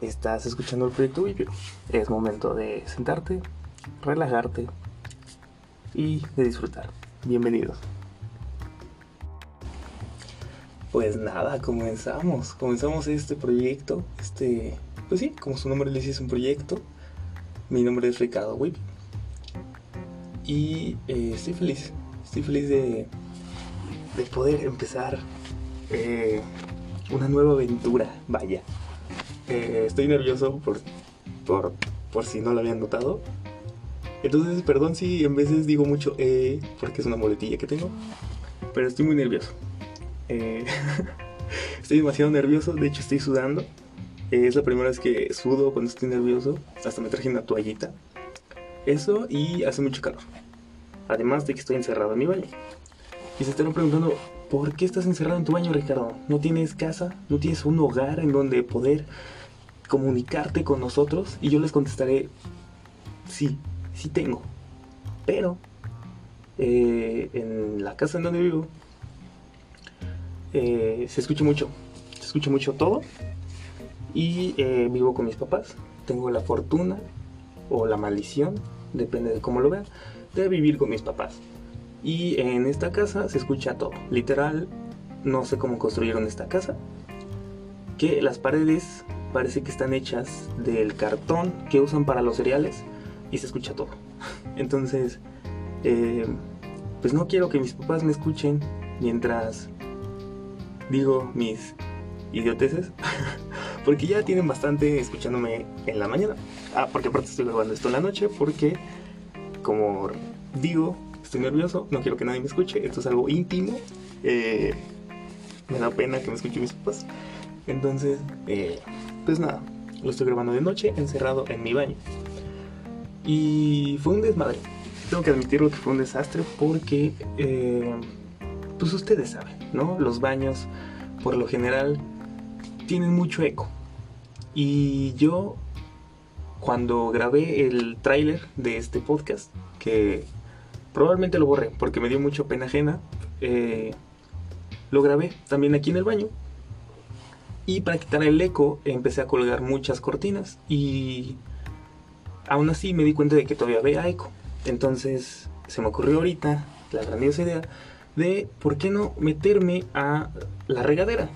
Estás escuchando el proyecto Vivir. Es momento de sentarte, relajarte y de disfrutar. Bienvenidos. Pues nada, comenzamos. Comenzamos este proyecto. Este, pues sí, como su nombre le dice, es un proyecto. Mi nombre es Ricardo Wip. Y eh, estoy feliz. Estoy feliz de, de poder empezar eh, una nueva aventura. Vaya. Estoy nervioso por, por, por si no lo habían notado. Entonces, perdón si en veces digo mucho eh, porque es una muletilla que tengo. Pero estoy muy nervioso. Eh, estoy demasiado nervioso, de hecho estoy sudando. Eh, es la primera vez que sudo cuando estoy nervioso. Hasta me traje una toallita. Eso y hace mucho calor. Además de que estoy encerrado en mi baño. Y se estarán preguntando, ¿por qué estás encerrado en tu baño, Ricardo? ¿No tienes casa? ¿No tienes un hogar en donde poder comunicarte con nosotros? Y yo les contestaré, sí, sí tengo. Pero eh, en la casa en donde vivo eh, se escucha mucho, se escucha mucho todo. Y eh, vivo con mis papás. Tengo la fortuna o la maldición, depende de cómo lo vean, de vivir con mis papás. Y en esta casa se escucha todo. Literal, no sé cómo construyeron esta casa. Que las paredes parece que están hechas del cartón que usan para los cereales y se escucha todo. Entonces, eh, pues no quiero que mis papás me escuchen mientras digo mis idioteces. porque ya tienen bastante escuchándome en la mañana. Ah, porque aparte estoy grabando esto en la noche porque, como digo, estoy nervioso, no quiero que nadie me escuche, esto es algo íntimo. eh, me da pena que me escuchen mis papás. Entonces, eh, pues nada, lo estoy grabando de noche, encerrado en mi baño. Y fue un desmadre. Tengo que admitirlo que fue un desastre porque, eh, pues ustedes saben, ¿no? Los baños, por lo general, tienen mucho eco. Y yo, cuando grabé el tráiler de este podcast, que probablemente lo borré porque me dio mucha pena ajena, eh, lo grabé también aquí en el baño. Y para quitar el eco empecé a colgar muchas cortinas y aún así me di cuenta de que todavía había eco. Entonces se me ocurrió ahorita la grandiosa idea de por qué no meterme a la regadera.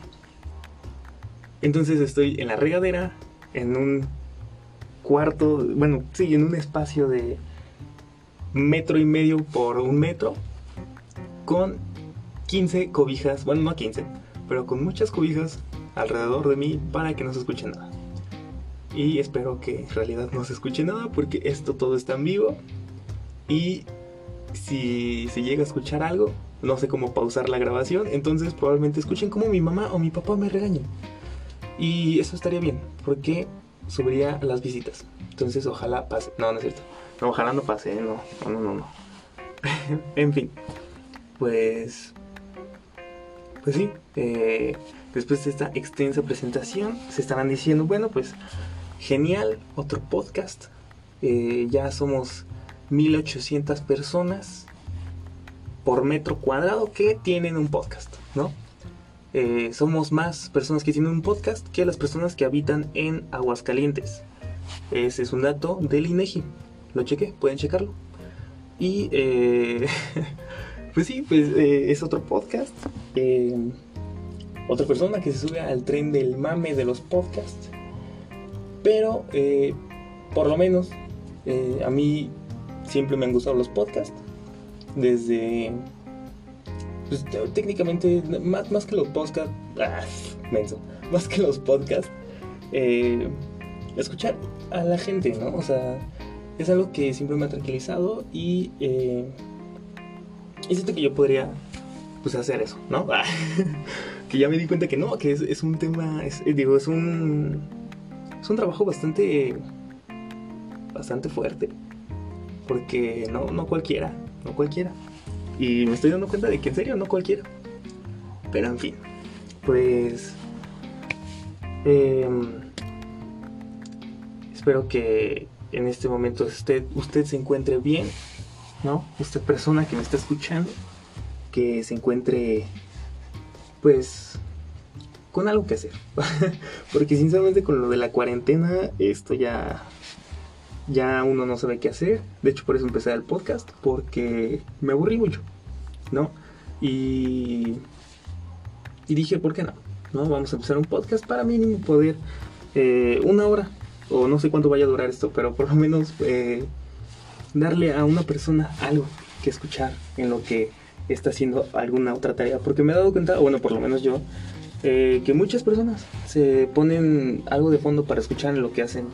Entonces estoy en la regadera, en un cuarto, bueno, sí, en un espacio de metro y medio por un metro, con 15 cobijas, bueno, no 15, pero con muchas cobijas alrededor de mí para que no se escuche nada. Y espero que en realidad no se escuche nada porque esto todo está en vivo. Y si se llega a escuchar algo, no sé cómo pausar la grabación, entonces probablemente escuchen como mi mamá o mi papá me regañen. Y eso estaría bien, porque subiría las visitas. Entonces ojalá pase. No, no es cierto. No, ojalá no pase, ¿eh? no, no, no. no. en fin, pues... Pues sí, eh, después de esta extensa presentación, se estarán diciendo, bueno, pues genial, otro podcast. Eh, ya somos 1800 personas por metro cuadrado que tienen un podcast, ¿no? Eh, somos más personas que tienen un podcast que las personas que habitan en Aguascalientes. Ese es un dato del INEGI. Lo chequé, pueden checarlo. Y eh, pues sí, pues es otro podcast. Eh, otra persona que se sube al tren del mame de los podcasts. Pero eh, por lo menos eh, a mí siempre me han gustado los podcasts. Desde pues, te- técnicamente, más, más que los podcasts, ah, menso, más que los podcasts, escuchar a la gente, ¿no? O sea, es algo que siempre me ha tranquilizado y, y siento que yo podría, pues, hacer eso, ¿no? Que ya me di cuenta que no, que es, es un tema, es- eh, digo, es un, es un trabajo bastante, bastante fuerte, porque no, no cualquiera, no cualquiera. Y me estoy dando cuenta de que en serio no cualquiera. Pero en fin, pues... em, espero que en este momento usted, usted se encuentre bien, ¿no? Usted persona que me está escuchando, que se encuentre, pues, con algo que hacer. Porque sinceramente con lo de la cuarentena, esto ya, ya uno no sabe qué hacer. De hecho, por eso empecé el podcast, porque me aburrí mucho, ¿no? Y, y dije, ¿por qué no? ¿No? Vamos a empezar un podcast para mínimo poder eh, una hora, o no sé cuánto vaya a durar esto, pero por lo menos eh, darle a una persona algo que escuchar en lo que está haciendo alguna otra tarea. Porque me he dado cuenta, bueno, por lo menos yo, eh, que muchas personas se ponen algo de fondo para escuchar lo que hacen,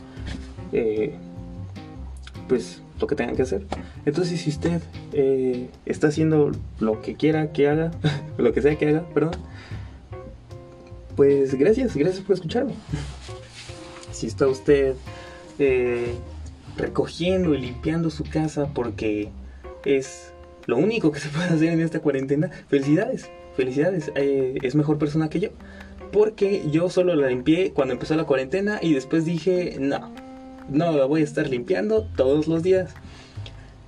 eh, pues lo que tengan que hacer. Entonces, si usted eh, está haciendo lo que quiera que haga, lo que sea que haga, perdón, pues gracias, gracias por escucharme. si está usted recogiendo y limpiando su casa porque es lo único que se puede hacer en esta cuarentena, felicidades, felicidades, eh, es mejor persona que yo. Porque yo solo la limpié cuando empezó la cuarentena y después dije, no, no la voy a estar limpiando todos los días.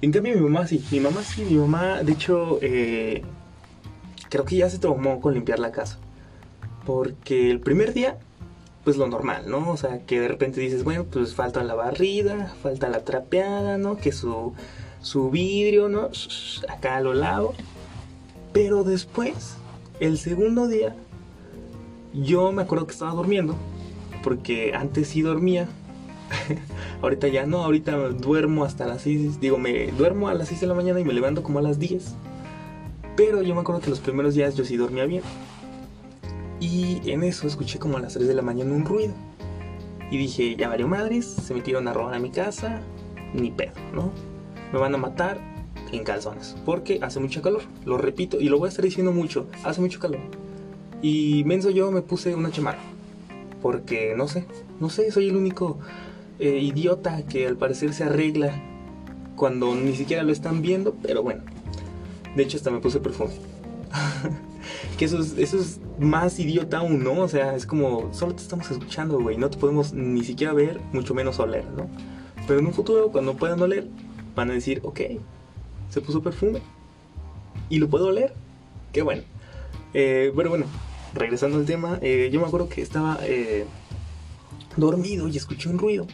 En cambio mi mamá sí, mi mamá sí, mi mamá de hecho eh, creo que ya se tomó con limpiar la casa. Porque el primer día, pues lo normal, ¿no? O sea, que de repente dices, bueno, pues falta la barrida, falta la trapeada, ¿no? Que su, su vidrio, ¿no? Acá a lo lado. Pero después, el segundo día, yo me acuerdo que estaba durmiendo, porque antes sí dormía. ahorita ya no, ahorita duermo hasta las 6, digo, me duermo a las 6 de la mañana y me levanto como a las 10. Pero yo me acuerdo que los primeros días yo sí dormía bien. Y en eso escuché como a las 3 de la mañana un ruido. Y dije, ya varios madres, se metieron a robar a mi casa, ni pedo, ¿no? Me van a matar, en calzones. Porque hace mucho calor. Lo repito y lo voy a estar diciendo mucho. Hace mucho calor. Y menso yo me puse una chamarra. Porque no sé, no sé, soy el único eh, idiota que al parecer se arregla cuando ni siquiera lo están viendo. Pero bueno, de hecho hasta me puse perfume. que eso es, eso es más idiota aún, ¿no? O sea, es como, solo te estamos escuchando, güey. No te podemos ni siquiera ver, mucho menos oler, ¿no? Pero en un futuro, cuando puedan oler, van a decir, ok, se puso perfume y lo puedo oler. Qué bueno. Eh, pero bueno, regresando al tema, eh, yo me acuerdo que estaba eh, dormido y escuché un ruido.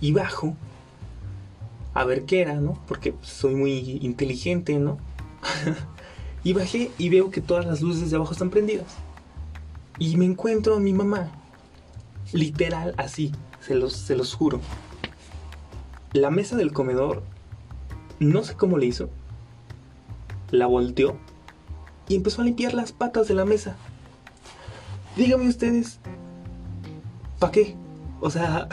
Y bajo a ver qué era, ¿no? Porque soy muy inteligente, ¿no? y bajé y veo que todas las luces de abajo están prendidas. Y me encuentro a mi mamá. Literal, así, se los, se los juro. La mesa del comedor no sé cómo le hizo, la volteó y empezó a limpiar las patas de la mesa. Díganme ustedes, ¿para qué? O sea,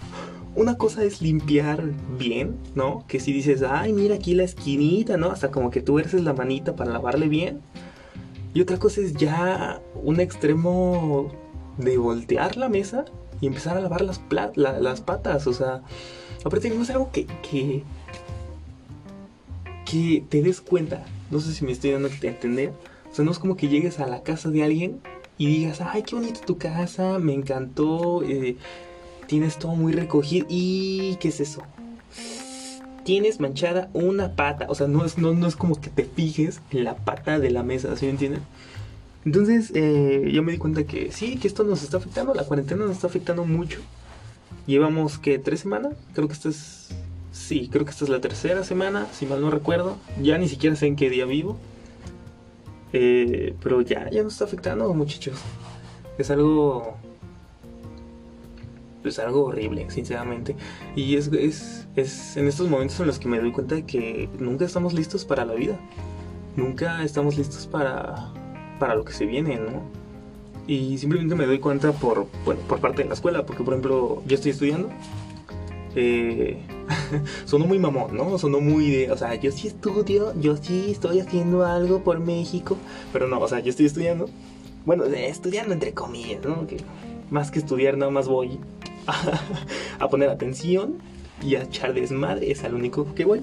una cosa es limpiar bien, ¿no? Que si dices, ay, mira aquí la esquinita, ¿no? Hasta como que tú eres la manita para lavarle bien. Y otra cosa es ya un extremo de voltear la mesa y empezar a lavar las, las patas. O sea, aparte no es algo que, que, que te des cuenta. No sé si me estoy dando a entender. O sea, no es como que llegues a la casa de alguien y digas, ay, qué bonita tu casa, me encantó, eh, tienes todo muy recogido. ¿Y qué es eso? Tienes manchada una pata. O sea, no es, no, es como que te fijes en la pata de la mesa, ¿sí me entienden? Entonces, eh, yo me di cuenta que sí, que esto nos está afectando, la cuarentena nos está afectando mucho. Llevamos que tres semanas, creo que esto es Sí, creo que esta es la tercera semana, si mal no recuerdo. Ya ni siquiera sé en qué día vivo. Eh, pero ya, ya nos está afectando, muchachos. Es algo. Es algo horrible, sinceramente. Y es, es, es en estos momentos en los que me doy cuenta de que nunca estamos listos para la vida. Nunca estamos listos para, para lo que se viene, ¿no? Y simplemente me doy cuenta por, bueno, por parte de la escuela, porque por ejemplo, yo estoy estudiando. Eh, sonó muy mamón, ¿no? Sonó muy de, o sea, yo sí estudio, yo sí estoy haciendo algo por México, pero no, o sea, yo estoy estudiando, bueno, estudiando entre comillas, ¿no? Que más que estudiar, nada más voy a, poner atención y a echar desmadre, es al único que voy.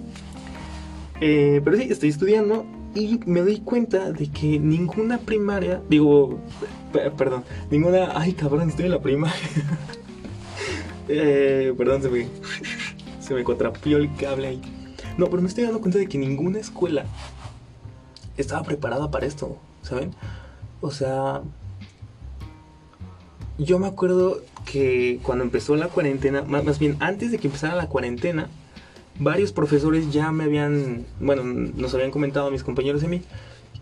Eh, pero sí, estoy estudiando y me doy cuenta de que ninguna primaria, digo, perdón, ninguna, ay cabrón, estoy en la primaria. eh, perdón, se me se me contrapió el cable ahí. No, pero me estoy dando cuenta de que ninguna escuela estaba preparada para esto, ¿saben? O sea, yo me acuerdo que cuando empezó la cuarentena, más, bien antes de que empezara la cuarentena, varios profesores ya me habían, bueno, nos habían comentado a mis compañeros y a mí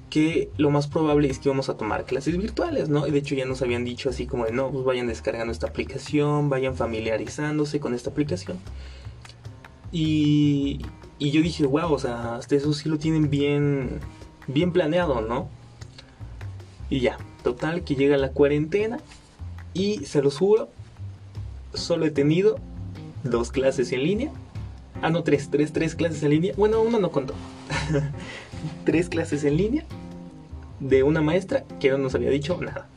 que lo más probable es que íbamos a tomar clases virtuales, ¿no? Y de hecho ya nos habían dicho así como de, no, pues vayan descargando esta aplicación, vayan familiarizándose con esta aplicación. Y, y yo dije, wow, o sea, hasta eso sí lo tienen bien, bien planeado, ¿no? Y ya, total, que llega la cuarentena y se los juro, solo he tenido dos clases en línea. Ah, no, tres, tres, tres clases en línea. Bueno, una no contó. tres clases en línea de una maestra que no nos había dicho nada.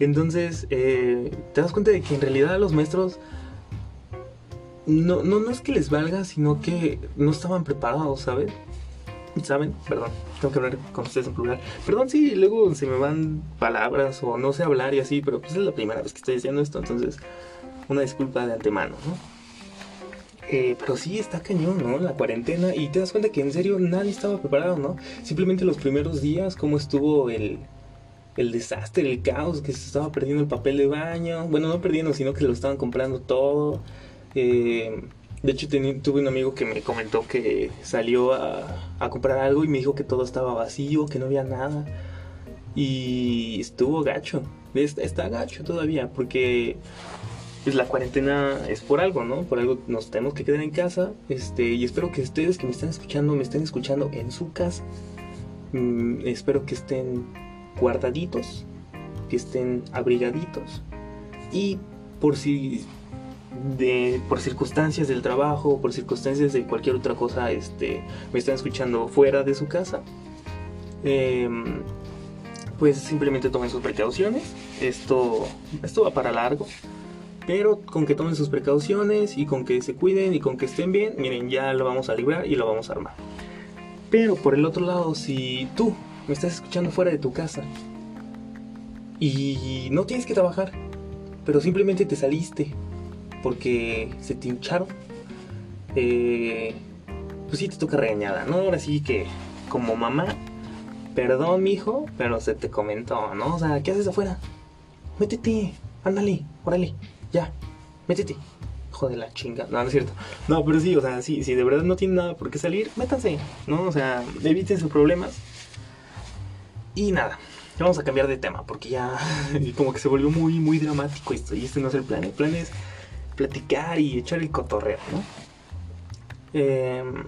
Entonces, eh, te das cuenta de que en realidad los maestros no, no, no es que les valga, sino que no estaban preparados, ¿sabes? ¿Saben? Perdón, tengo que hablar con ustedes en plural. Perdón, sí, luego se me van palabras o no sé hablar y así, pero pues es la primera vez que estoy diciendo esto, entonces una disculpa de antemano, ¿no? Eh, pero sí, está cañón, ¿no? La cuarentena y te das cuenta que en serio nadie estaba preparado, ¿no? Simplemente los primeros días, cómo estuvo el, el desastre, el caos, que se estaba perdiendo el papel de baño. Bueno, no perdiendo, sino que lo estaban comprando todo. Eh, de hecho, tuve un amigo que me comentó que salió a, comprar algo y me dijo que todo estaba vacío, que no había nada. Y estuvo gacho. Está, gacho todavía, porque pues la cuarentena es por algo, ¿no? Por algo nos tenemos que quedar en casa. Este, y espero que ustedes que me están escuchando, me estén escuchando en su casa. Mm, espero que estén guardaditos, que estén abrigaditos. Y por si de por circunstancias del trabajo, por circunstancias de cualquier otra cosa, este, me están escuchando fuera de su casa, em, pues simplemente tomen sus precauciones. Esto, esto va para largo. Pero con que tomen sus precauciones y con que se cuiden y con que estén bien, miren, ya lo vamos a librar y lo vamos a armar. Pero por el otro lado, si tú me estás escuchando fuera de tu casa y no tienes que trabajar, pero simplemente te saliste porque se te hincharon, eh, pues sí te toca regañada, ¿no? Ahora sí que como mamá, perdón, mijo, pero se te comentó, ¿no? O sea, ¿qué haces afuera? Métete, ándale, órale, ya, métete. Joder, la chinga. No, no es cierto. No, pero sí, o sea, sí, si de verdad no tiene nada por qué salir, métanse, ¿no? O sea, eviten sus problemas. Y nada, vamos a cambiar de tema porque ya como que se volvió muy, muy dramático esto. Y este no es el plan. El plan es platicar y echar el cotorreo, ¿no? Em,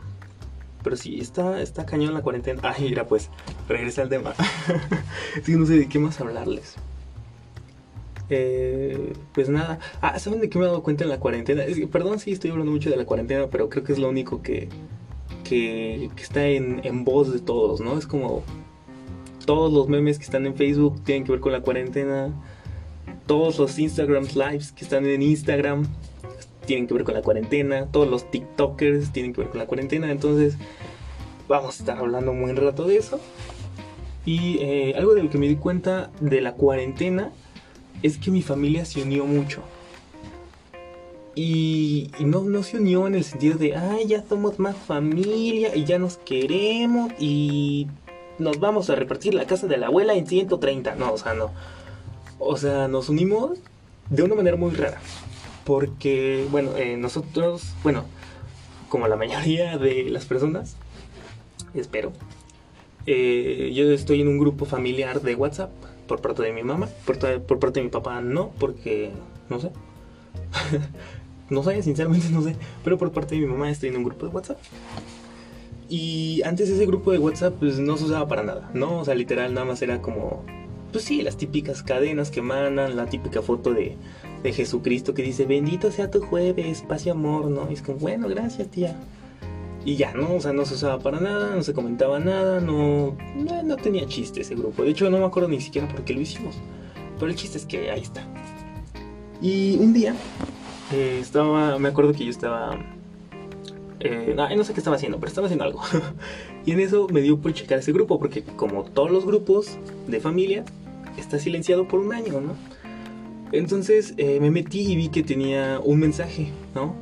pero sí, está, está cañón la cuarentena. Ay, mira, pues, regresa al tema. es que no sé de qué más hablarles. Eh, pues nada. Ah, ¿saben de qué me he dado cuenta en la cuarentena? perdón si estoy hablando mucho de la cuarentena, pero creo que es lo único que, que, está en, voz de todos, ¿no? Es como todos los memes que están en Facebook tienen que ver con la cuarentena todos los Instagram Lives que están en Instagram tienen que ver con la cuarentena, todos los TikTokers tienen que ver con la cuarentena, entonces vamos a estar hablando un rato de eso. Y eh, algo de lo que me di cuenta de la cuarentena es que mi familia se unió mucho. Y, no, no se unió en el sentido de, ay, ya somos más familia y ya nos queremos y nos vamos a repartir la casa de la abuela en 130. No, o sea, no. O sea, nos unimos de una manera muy rara. Porque, bueno, eh, nosotros, bueno, como la mayoría de las personas, espero, eh, yo estoy en un grupo familiar de WhatsApp por parte de mi mamá, por, por parte de mi papá no, porque no sé. no sé, sinceramente no sé, pero por parte de mi mamá estoy en un grupo de WhatsApp. Y antes ese grupo de WhatsApp pues no se usaba para nada, ¿no? O sea, literal nada más era como pues sí, las típicas cadenas que mandan, la típica foto de, Jesucristo que dice, bendito sea tu jueves, paz y amor, ¿no? Y es como, bueno, gracias tía. Y ya, ¿no? O sea, no se usaba para nada, no se comentaba nada, no, no, tenía chiste ese grupo. De hecho, no me acuerdo ni siquiera por qué lo hicimos. Pero el chiste es que ahí está. Y un día, eh, estaba, me acuerdo que yo estaba... Eh, no sé qué estaba haciendo, pero estaba haciendo algo. y en eso me dio por checar ese grupo, porque como todos los grupos de familia, está silenciado por un año, ¿no? Entonces eh, me metí y vi que tenía un mensaje, ¿no?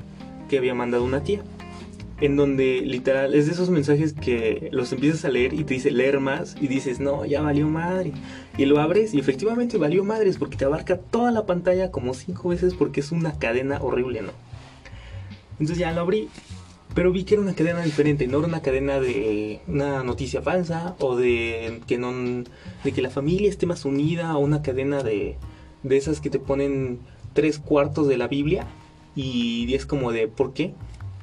Que había mandado una tía. En donde literal es de esos mensajes que los empiezas a leer y te dice leer más y dices, no, ya valió madre. Y lo abres y efectivamente valió madres porque te abarca toda la pantalla como cinco veces porque es una cadena horrible, ¿no? Entonces ya lo abrí, pero vi que era una cadena diferente, no era una cadena de una noticia falsa o de que, no, de que la familia esté más unida o una cadena de, de esas que te ponen tres cuartos de la Biblia y es como de ¿por qué?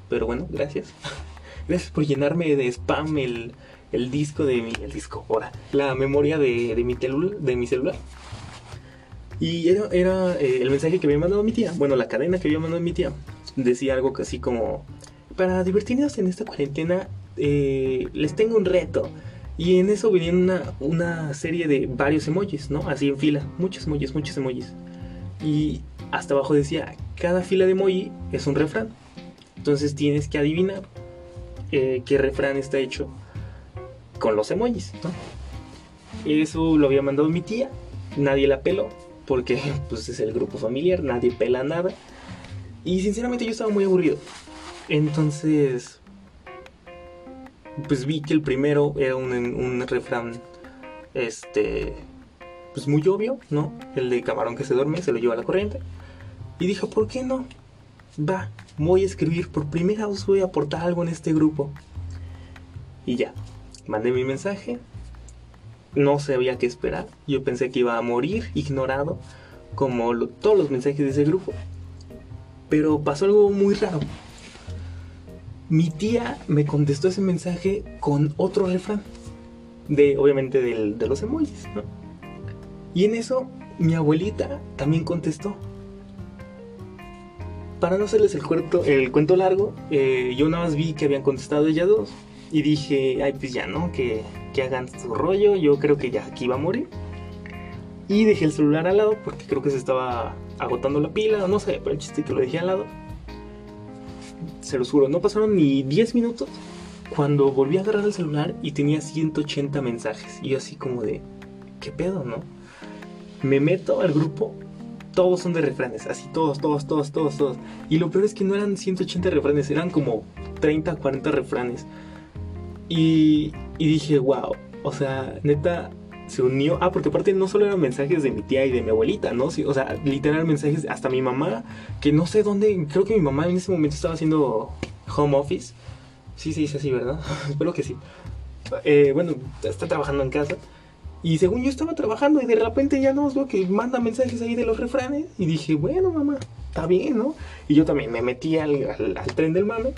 Pero bueno, gracias. gracias por llenarme de spam el, el disco de mi. El disco, ahora. La memoria de, de mi, de mi celular. Y era, era eh, el mensaje que había mandado mi tía. Bueno, la cadena que había mandado mi tía. Decía algo así como. Para divertirnos en esta cuarentena. Eh, les tengo un reto. Y en eso venía una, una serie de varios emojis, ¿no? Así en fila. Muchos emojis, muchos emojis. Y hasta abajo decía, cada fila de emoji es un refrán. Entonces tienes que adivinar eh, qué refrán está hecho con los emojis. Eso lo había mandado mi tía, nadie la peló, porque pues es el grupo familiar, nadie pela nada. Y sinceramente yo estaba muy aburrido. Entonces, pues vi que el primero era un, un refrán, este, pues muy obvio, ¿no? El de camarón que se duerme, se lo lleva a la corriente. Y dije, ¿por qué no? Va, voy a escribir, por primera vez voy a aportar algo en este grupo. Y ya, mandé mi mensaje, no sabía qué esperar, yo pensé que iba a morir ignorado, como todos los mensajes de ese grupo. Pero pasó algo muy raro. Mi tía me contestó ese mensaje con otro refrán, de obviamente de los emojis. Y en eso mi abuelita también contestó para no hacerles el cuento, el cuento largo, eh, yo nada más vi que habían contestado ellas dos. Y dije, ay, pues ya, ¿no? Que, que hagan su rollo. Yo creo que ya aquí va a morir. Y dejé el celular al lado porque creo que se estaba agotando la pila. No sé, pero el chiste que lo dejé al lado. Se lo juro, no pasaron ni 10 minutos cuando volví a agarrar el celular y tenía 180 mensajes. Y yo así como de, ¿qué pedo, no? Me meto al grupo todos son de refranes, así todos, todos, todos, todos, todos. Y lo peor es que no eran 180 refranes, eran como 30, 40 refranes. Y, y dije, wow, o sea, neta, se unió. Ah, porque aparte no solo eran mensajes de mi tía y de mi abuelita, ¿no? o sea, literal mensajes hasta mi mamá, que no sé dónde, creo que mi mamá en ese momento estaba haciendo home office. Sí, sí, sí, así, ¿verdad? Espero que sí. Eh, bueno, está trabajando en casa. Y según yo estaba trabajando y de repente ya no veo que manda mensajes ahí de los refranes. Y dije, bueno, mamá, está bien, ¿no? Y yo también me metí al, al, tren del mame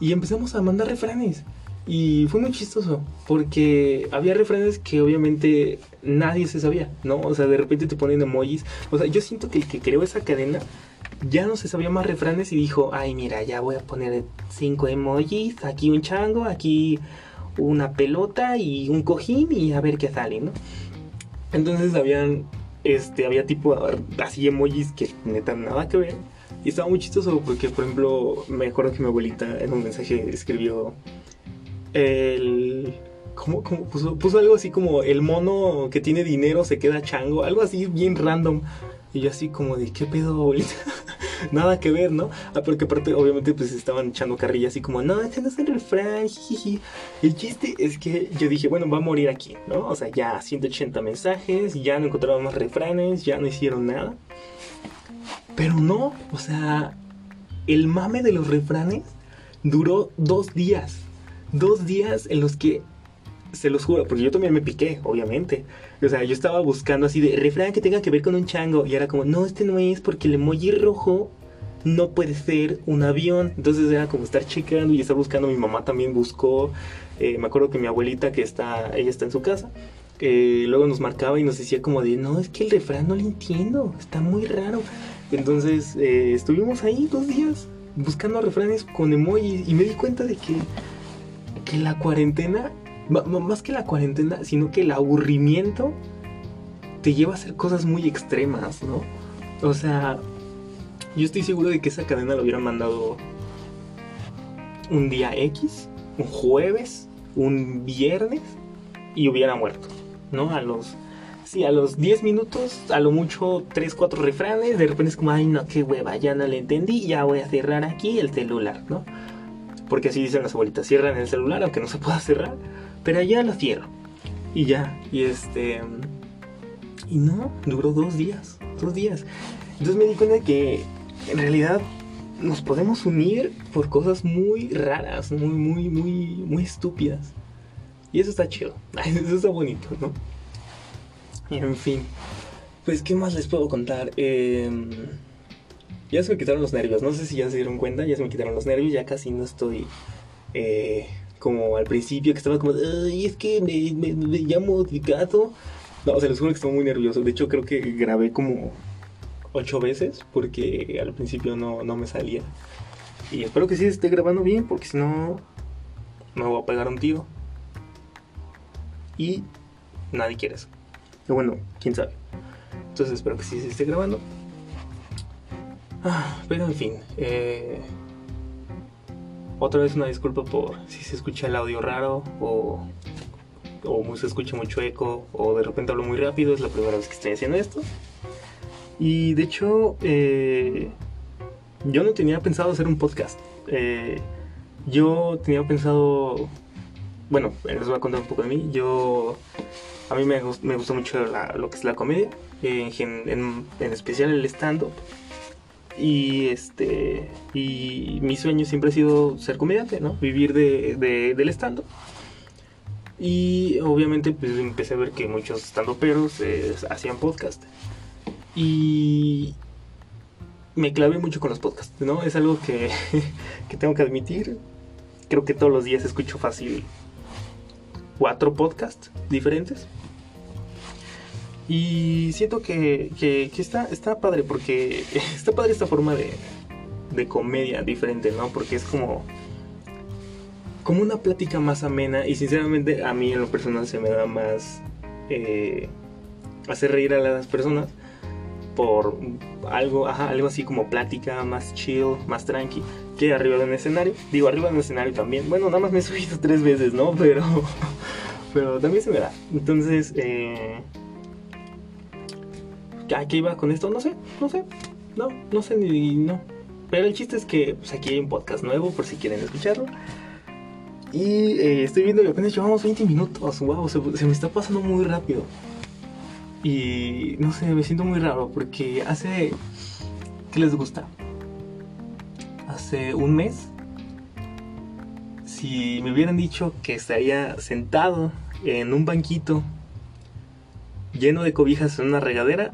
y empezamos a mandar refranes. Y fue muy chistoso, porque había refranes que obviamente nadie se sabía, ¿no? O sea, de repente te ponen emojis. O sea, yo siento que el que creó esa cadena ya no se sabía más refranes y dijo, ay, mira, ya voy a poner cinco emojis, aquí un chango, aquí una pelota y un cojín y a ver qué sale, ¿no? Entonces habían, este, había tipo así emojis que neta nada que ver. Y estaba muy chistoso porque, por ejemplo, me acuerdo que mi abuelita en un mensaje escribió el... ¿Cómo, puso? Puso algo así como el mono que tiene dinero se queda chango, algo así bien random. Y yo así como de, ¿qué pedo, abuelita? Nada que ver, ¿no? Ah, porque aparte, obviamente, pues estaban echando carrilla así como, no, este no es el refrán, jiji. El chiste es que yo dije, bueno, va a morir aquí, ¿no? O sea, ya 180 mensajes, ya no encontraron más refranes, ya no hicieron nada. Pero no, o sea, el mame de los refranes duró dos días. Dos días en los que se los juro, porque yo también me piqué, obviamente. O sea, yo estaba buscando así de refrán que tenga que ver con un chango. Y era como, no, este no es porque el emoji rojo no puede ser un avión. Entonces era como estar checando y estar buscando. Mi mamá también buscó. Eh, me acuerdo que mi abuelita, que está, ella está en su casa, eh, luego nos marcaba y nos decía como de, no, es que el refrán no lo entiendo, está muy raro. Entonces eh, estuvimos ahí dos días buscando refranes con emojis y me di cuenta de que, que la cuarentena más que la cuarentena, sino que el aburrimiento te lleva a hacer cosas muy extremas, ¿no? O sea, yo estoy seguro de que esa cadena lo hubiera mandado un día X, un jueves, un viernes y hubiera muerto, ¿no? A los sí, a los 10 minutos, a lo mucho 3, 4 refranes, de repente es como, ay, no, qué hueva, ya no le entendí, ya voy a cerrar aquí el celular, ¿no? Porque así dicen las abuelitas, cierran el celular aunque no se pueda cerrar. Pero ya lo cierro. Y ya, y este... Y no, duró dos días, dos días. Entonces me di cuenta que en realidad nos podemos unir por cosas muy raras, muy, muy, muy, muy estúpidas. Y eso está chido, eso está bonito, ¿no? En fin, pues, ¿qué más les puedo contar? Em, ya se me quitaron los nervios, no sé si ya se dieron cuenta, ya se me quitaron los nervios, ya casi no estoy eh, como al principio, que estaba como, ay, es que me, me, me llamo. No, se les juro que estaba muy nervioso, de hecho creo que grabé como ocho veces porque al principio no, no me salía. Y espero que sí esté grabando bien porque si no me voy a pegar un tiro. Y nadie quiere eso. Pero bueno, quién sabe. Entonces espero que sí se esté grabando. Ah, pero en fin. Eh, otra vez una disculpa por si se escucha el audio raro o, o se escucha mucho eco o de repente hablo muy rápido. Es la primera vez que estoy haciendo esto. Y de hecho, eh, yo no tenía pensado hacer un podcast. Eh, yo tenía pensado, bueno, les voy a contar un poco de mí. Yo, a mí me, me gusta mucho lo que es la comedia, en, especial el stand-up. Y este y mi sueño siempre ha sido ser comediante, ¿no? Vivir de, del stand-up. Y obviamente pues empecé a ver que muchos stand-uperos eh, hacían podcast. Y me clavé mucho con los podcasts, ¿no? Es algo que, tengo que admitir. Creo que todos los días escucho fácil cuatro podcasts diferentes. Y siento que, está, está padre porque está padre esta forma de, de comedia diferente, ¿no? Porque es como como una plática más amena y sinceramente a mí en lo personal se me da más eh, hacer reír a las personas por algo, algo así como plática, más chill, más tranqui, que arriba de escenario. Digo, arriba de escenario también. Bueno, nada más me he subido tres veces, ¿no? Pero, pero también se me da. Entonces, eh, ¿a qué iba con esto? No sé, no sé. No, no sé ni no. Pero el chiste es que pues, aquí hay un podcast nuevo por si quieren escucharlo. Y eh, estoy viendo que apenas llevamos 20 minutos. Wow, se me está pasando muy rápido. Y no sé, me siento muy raro porque hace... ¿Qué les gusta? Hace un mes, si me hubieran dicho que estaría sentado en un banquito lleno de cobijas en una regadera,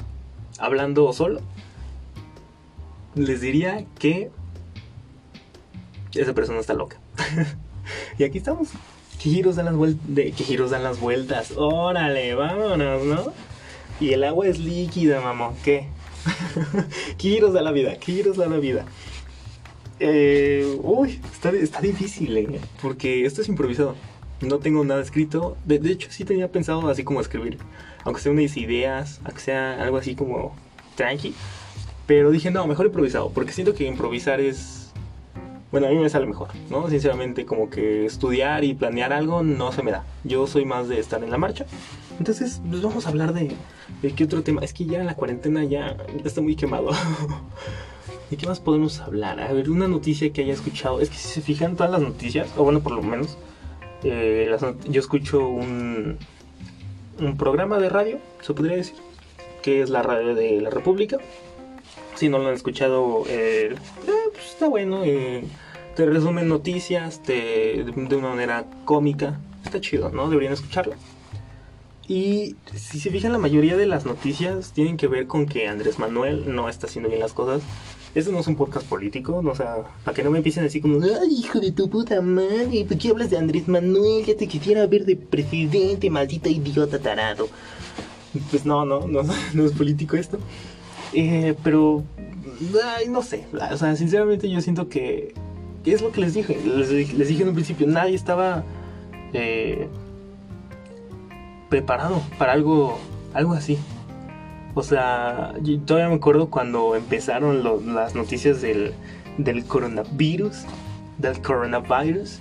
hablando solo, les diría que esa persona está loca. y aquí estamos. ¿Qué giros dan las vueltas? ¿Qué giros dan las vueltas? Órale, vámonos, ¿no? Y el agua es líquida, mamón. ¿Qué? ¿Qué giros da la vida? ¿Qué giros da la vida? Eh, uy, está, difícil, ¿eh? Porque esto es improvisado. No tengo nada escrito. De, hecho, sí tenía pensado así como escribir. Aunque sea unas ideas, aunque sea algo así como tranqui. Pero dije, no, mejor improvisado. Porque siento que improvisar es... Bueno, a mí me sale mejor, ¿no? Sinceramente, como que estudiar y planear algo no se me da. Yo soy más de estar en la marcha. Entonces, pues vamos a hablar de, de qué otro tema. Es que ya la cuarentena ya está muy quemado. ¿De qué más podemos hablar? A ver, una noticia que haya escuchado. Es que si se fijan todas las noticias, o bueno, por lo menos, eh, yo escucho un, un programa de radio, se podría decir, que es la radio de la República. Si no lo han escuchado, eh, eh, pues está bueno. te resumen noticias de una manera cómica. Está chido, ¿no? Deberían escucharlo. Y si se fijan, la mayoría de las noticias tienen que ver con que Andrés Manuel no está haciendo bien las cosas. Esto no es un podcast político, no, o sea, para que no me empiecen así como, ay, hijo de tu puta madre, ¿por qué hablas de Andrés Manuel? Ya te quisiera ver de presidente, maldita idiota tarado. Pues no, no, no, es político esto. Eh, pero, ay, no sé, o sea, sinceramente yo siento que, es lo que les dije, les, les dije en un principio, nadie estaba... Eh, preparado para algo, algo así. O sea, yo todavía me acuerdo cuando empezaron las noticias del, del coronavirus, del coronavirus,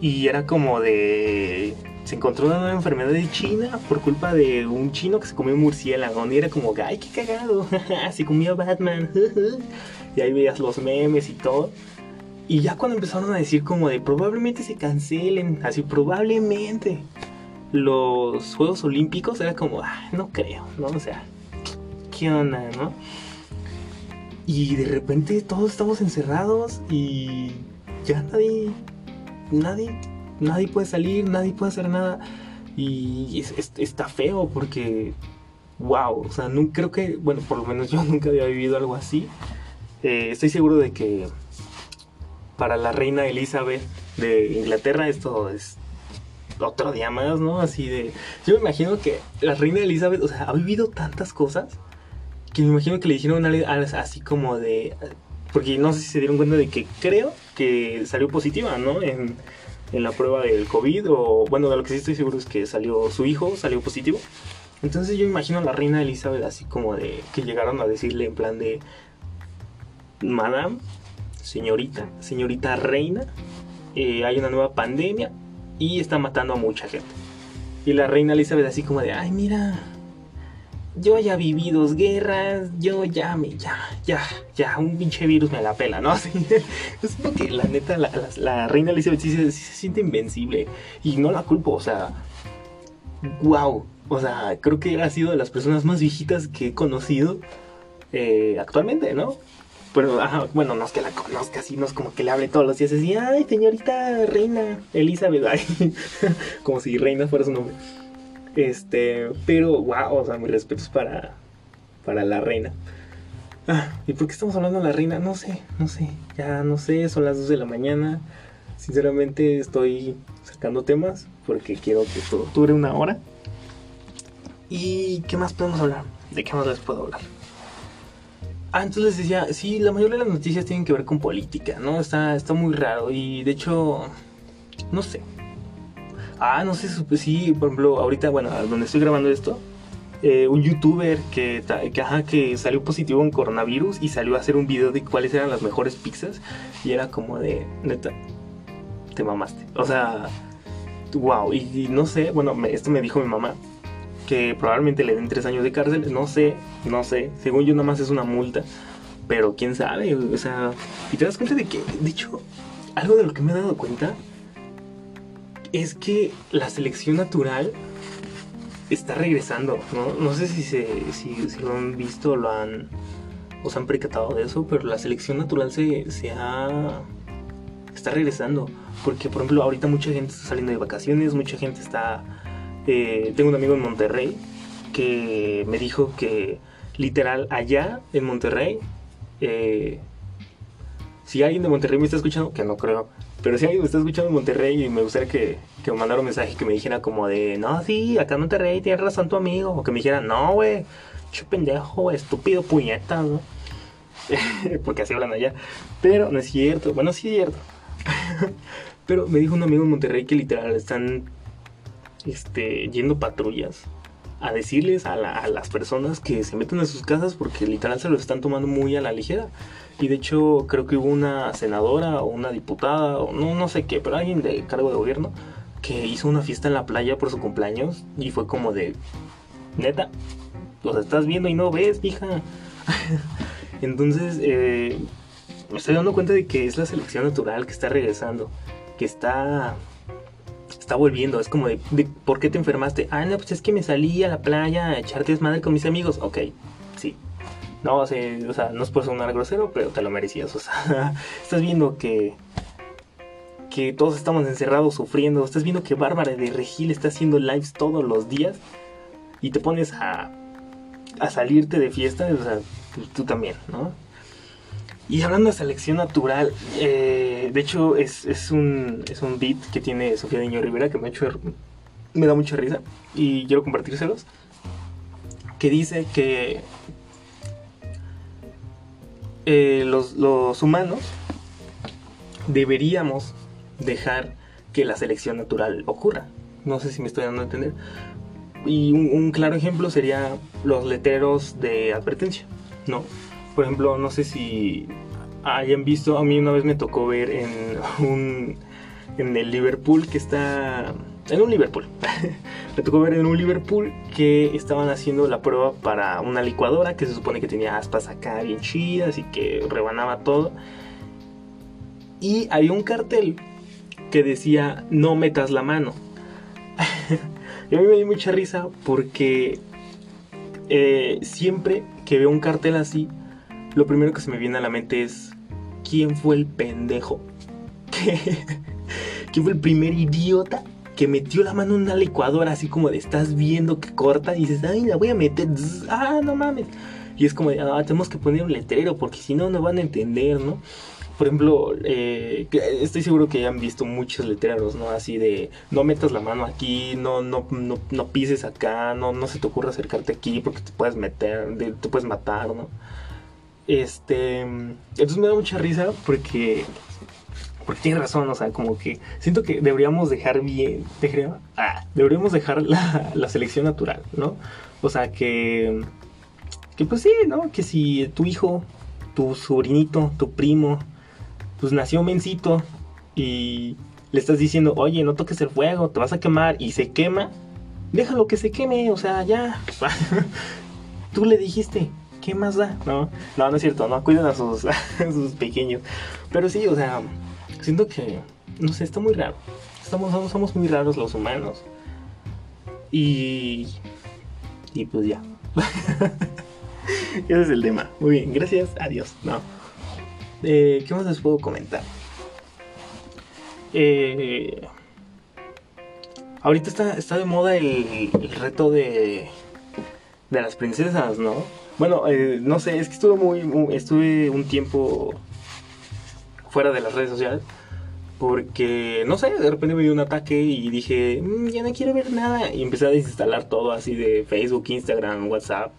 y era como de... Se encontró una nueva enfermedad de China por culpa de un chino que se comió un murciélago. Y era como, ay, qué cagado, se comió Batman. y ahí veías los memes y todo. Y ya cuando empezaron a decir como de probablemente se cancelen, así probablemente los Juegos Olímpicos, era como, ah, no creo, ¿no? O sea, ¿qué onda, no? Y de repente todos estamos encerrados y ya nadie, nadie, nadie puede salir, nadie puede hacer nada. Y está feo porque, wow, o sea, no, creo que, bueno, por lo menos yo nunca había vivido algo así. Eh, estoy seguro de que para la reina Elizabeth de Inglaterra esto es otro día más, ¿no? Así de... Yo me imagino que la reina Elizabeth, o sea, ha vivido tantas cosas que me imagino que le dijeron así como de... Porque no sé si se dieron cuenta de que creo que salió positiva, ¿no? En, en la prueba del COVID, o bueno, de lo que sí estoy seguro es que salió su hijo, salió positivo. Entonces yo imagino a la reina Elizabeth así como de que llegaron a decirle en plan de, Madame, señorita, señorita reina, eh, hay una nueva pandemia y está matando a mucha gente. Y la reina Elizabeth así como de, ay mira, yo ya viví dos guerras, yo ya me, ya, ya, ya, un pinche virus me la pela, ¿no? Así, es porque la neta, la, reina Elizabeth sí se, siente invencible y no la culpo, o sea, wow, o sea, creo que ha sido de las personas más viejitas que he conocido eh, actualmente, ¿no? Pero, bueno, no es que la conozca, así no es como que le hable todos los días así, ay, señorita reina Elizabeth, ay, como si reina fuera su nombre. Este, pero, wow, o sea, mis respetos para, para la reina. Ah, ¿Y por qué estamos hablando de la reina? No sé, no sé, ya no sé, son las 2 de la mañana. Sinceramente estoy sacando temas porque quiero que esto dure una hora. ¿Y qué más podemos hablar? ¿De qué más les puedo hablar? Ah, entonces decía, sí, la mayoría de las noticias tienen que ver con política, ¿no? Está, está muy raro y de hecho, no sé. Ah, no sé, sí, por ejemplo, ahorita, bueno, donde estoy grabando esto, eh, un youtuber que, que, ajá, que salió positivo en coronavirus y salió a hacer un video de cuáles eran las mejores pizzas y era como de, neta, te mamaste. O sea, wow, y, no sé, bueno, esto me dijo mi mamá, que probablemente le den tres años de cárcel, no sé, no sé, según yo nada más es una multa, pero quién sabe, o sea, y te das cuenta de que, de hecho, algo de lo que me he dado cuenta es que la selección natural está regresando, ¿no? Sé si, se, si, lo han visto lo han, o se han percatado de eso, pero la selección natural se, se ha... está regresando, porque por ejemplo ahorita mucha gente está saliendo de vacaciones, mucha gente está eh, tengo un amigo en Monterrey que me dijo que literal allá en Monterrey, eh, si alguien de Monterrey me está escuchando, que no creo, pero si alguien me está escuchando en Monterrey y me gustaría que, me mandara un mensaje que me dijera como de, no, sí, acá en Monterrey tienes razón tu amigo, o que me dijera, no, güey, che pendejo, estúpido, puñeta, ¿no? Porque así hablan allá. Pero no es cierto, bueno, sí es cierto. Pero me dijo un amigo en Monterrey que literal están este, yendo patrullas a decirles a, las personas que se meten en sus casas porque literal se lo están tomando muy a la ligera. Y de hecho creo que hubo una senadora o una diputada o no, no sé qué, pero alguien de cargo de gobierno que hizo una fiesta en la playa por su cumpleaños y fue como de, neta, los estás viendo y no ves, hija. Entonces eh, me estoy dando cuenta de que es la selección natural que está regresando, que está está volviendo. Es como de, ¿por qué te enfermaste? Ah, no, pues es que me salí a la playa a echarte desmadre con mis amigos. Ok. No, o sea, o sea, no es por sonar grosero, pero te lo merecías. O sea, estás viendo que que todos estamos encerrados sufriendo. Estás viendo que Bárbara de Regil está haciendo lives todos los días y te pones a, a salirte de fiesta. O sea, tú también, ¿no? Y hablando de selección natural, eh, de hecho es, un, es un beat que tiene Sofía Niño Rivera que me, ha hecho, me da mucha risa y quiero compartírselos. Que dice que eh, los, humanos deberíamos dejar que la selección natural ocurra. No sé si me estoy dando a entender. Y un, un claro ejemplo sería los letreros de advertencia, ¿no? por ejemplo, no sé si hayan visto, a mí una vez me tocó ver en un en el Liverpool que está en un Liverpool. me tocó ver en un Liverpool que estaban haciendo la prueba para una licuadora que se supone que tenía aspas acá bien chidas y que rebanaba todo. Y había un cartel que decía, no metas la mano. y a mí me dio mucha risa porque eh, siempre que veo un cartel así, lo primero que se me viene a la mente es, ¿quién fue el pendejo? ¿Quién fue el primer idiota que metió la mano en una licuadora así como de estás viendo que corta y dices, ay, la voy a meter, ah, no mames. Y es como, ah, tenemos que poner un letrero porque si no, no van a entender, ¿no? Por ejemplo, eh, estoy seguro que han visto muchos letreros, ¿no? Así de, no metas la mano aquí, no, no, no, no pises acá, no, no se te ocurra acercarte aquí porque te puedes meter, te puedes matar, ¿no? Este, entonces me da mucha risa porque porque tiene razón, o sea, como que siento que deberíamos dejar bien, ah, deberíamos dejar la, la, selección natural, ¿no? O sea, que, que pues sí, ¿no? Que si tu hijo, tu sobrinito, tu primo, pues nació mencito y le estás diciendo, oye, no toques el fuego, te vas a quemar y se quema, déjalo que se queme, o sea, ya. Tú le dijiste, ¿qué más da? No, no, no es cierto, no, cuiden a sus, a sus pequeños. Pero sí, o sea, siento que, no sé, está muy raro. Estamos, somos, muy raros los humanos. Y, y pues ya. Ese es el tema. Muy bien, gracias, adiós. No. Eh, ¿Qué más les puedo comentar? Eh, ahorita está, está de moda el, reto de, de las princesas, ¿no? Bueno, eh, no sé, es que estuve muy, estuve un tiempo fuera de las redes sociales. Porque, no sé, de repente me dio un ataque y dije, mm, ya no quiero ver nada. Y empecé a desinstalar todo así de Facebook, Instagram, WhatsApp.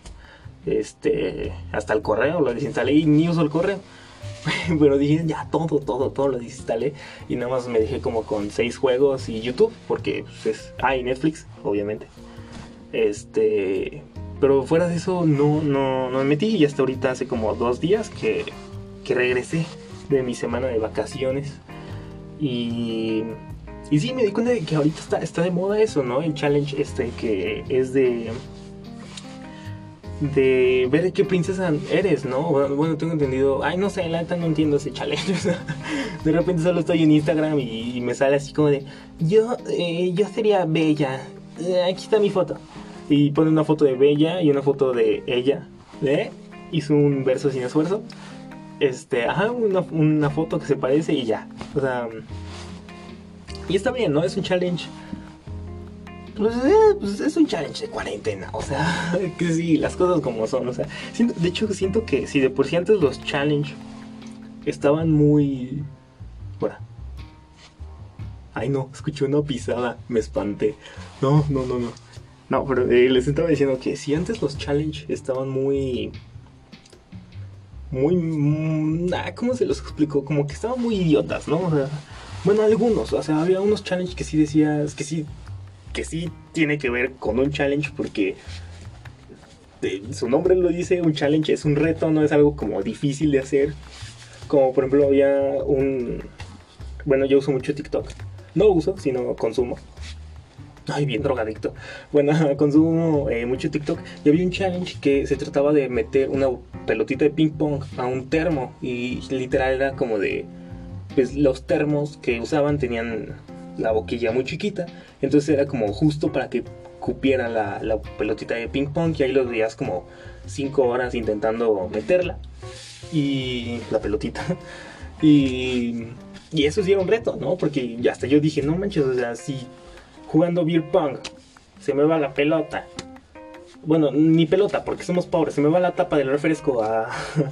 Este, hasta el correo lo desinstalé y ni uso el correo. Pero dije, ya todo, todo, todo lo desinstalé. Y nada más me dejé como con seis juegos y YouTube, porque pues, es. Ah, y Netflix, obviamente. Este. Pero fuera de eso, no, no, no me metí. Y hasta ahorita hace como dos días que, que regresé de mi semana de vacaciones. Y, y sí, me di cuenta de que ahorita está, está de moda eso, ¿no? El challenge este que es de de ver qué princesa eres, ¿no? Bueno, tengo entendido. Ay, no sé, la neta no entiendo ese challenge. de repente solo estoy en Instagram y, me sale así como de: Yo, eh, yo sería Bella. Eh, aquí está mi foto. Y pone una foto de Bella y una foto de ella. ¿Eh? Hizo un verso sin esfuerzo este, ajá, una, una foto que se parece y ya. O sea, y está bien, ¿no? Es un challenge. Pues, eh, pues, es un challenge de cuarentena, o sea, que sí, las cosas como son, o sea, de hecho siento que si de por sí antes los challenge estaban muy... Bueno. Ay no, escuché una pisada, me espanté. No, no, no, no. No, pero eh, les estaba diciendo que si antes los challenge estaban muy muy... Mm, ah, ¿Cómo se los explico? Como que estaban muy idiotas, ¿no? bueno, algunos, o sea, había unos challenges que sí decías, que sí, que sí tiene que ver con un challenge porque su nombre lo dice, un challenge es un reto, no es algo como difícil de hacer. Como por ejemplo había un... Bueno, yo uso mucho TikTok. No uso, sino consumo. Ay, bien drogadicto. Bueno, consumo eh, mucho TikTok. Y había un challenge que se trataba de meter una pelotita de ping pong a un termo. Y literal era como de pues los termos que usaban tenían la boquilla muy chiquita. Entonces era como justo para que cupiera la, la pelotita de ping pong y ahí los veías como 5 horas intentando meterla. Y la pelotita. Y, y eso sí era un reto, ¿no? Porque hasta yo dije, no manches, o sea, si jugando beer pong se me va la pelota bueno, ni pelota, porque somos pobres. Se me va la tapa del refresco a,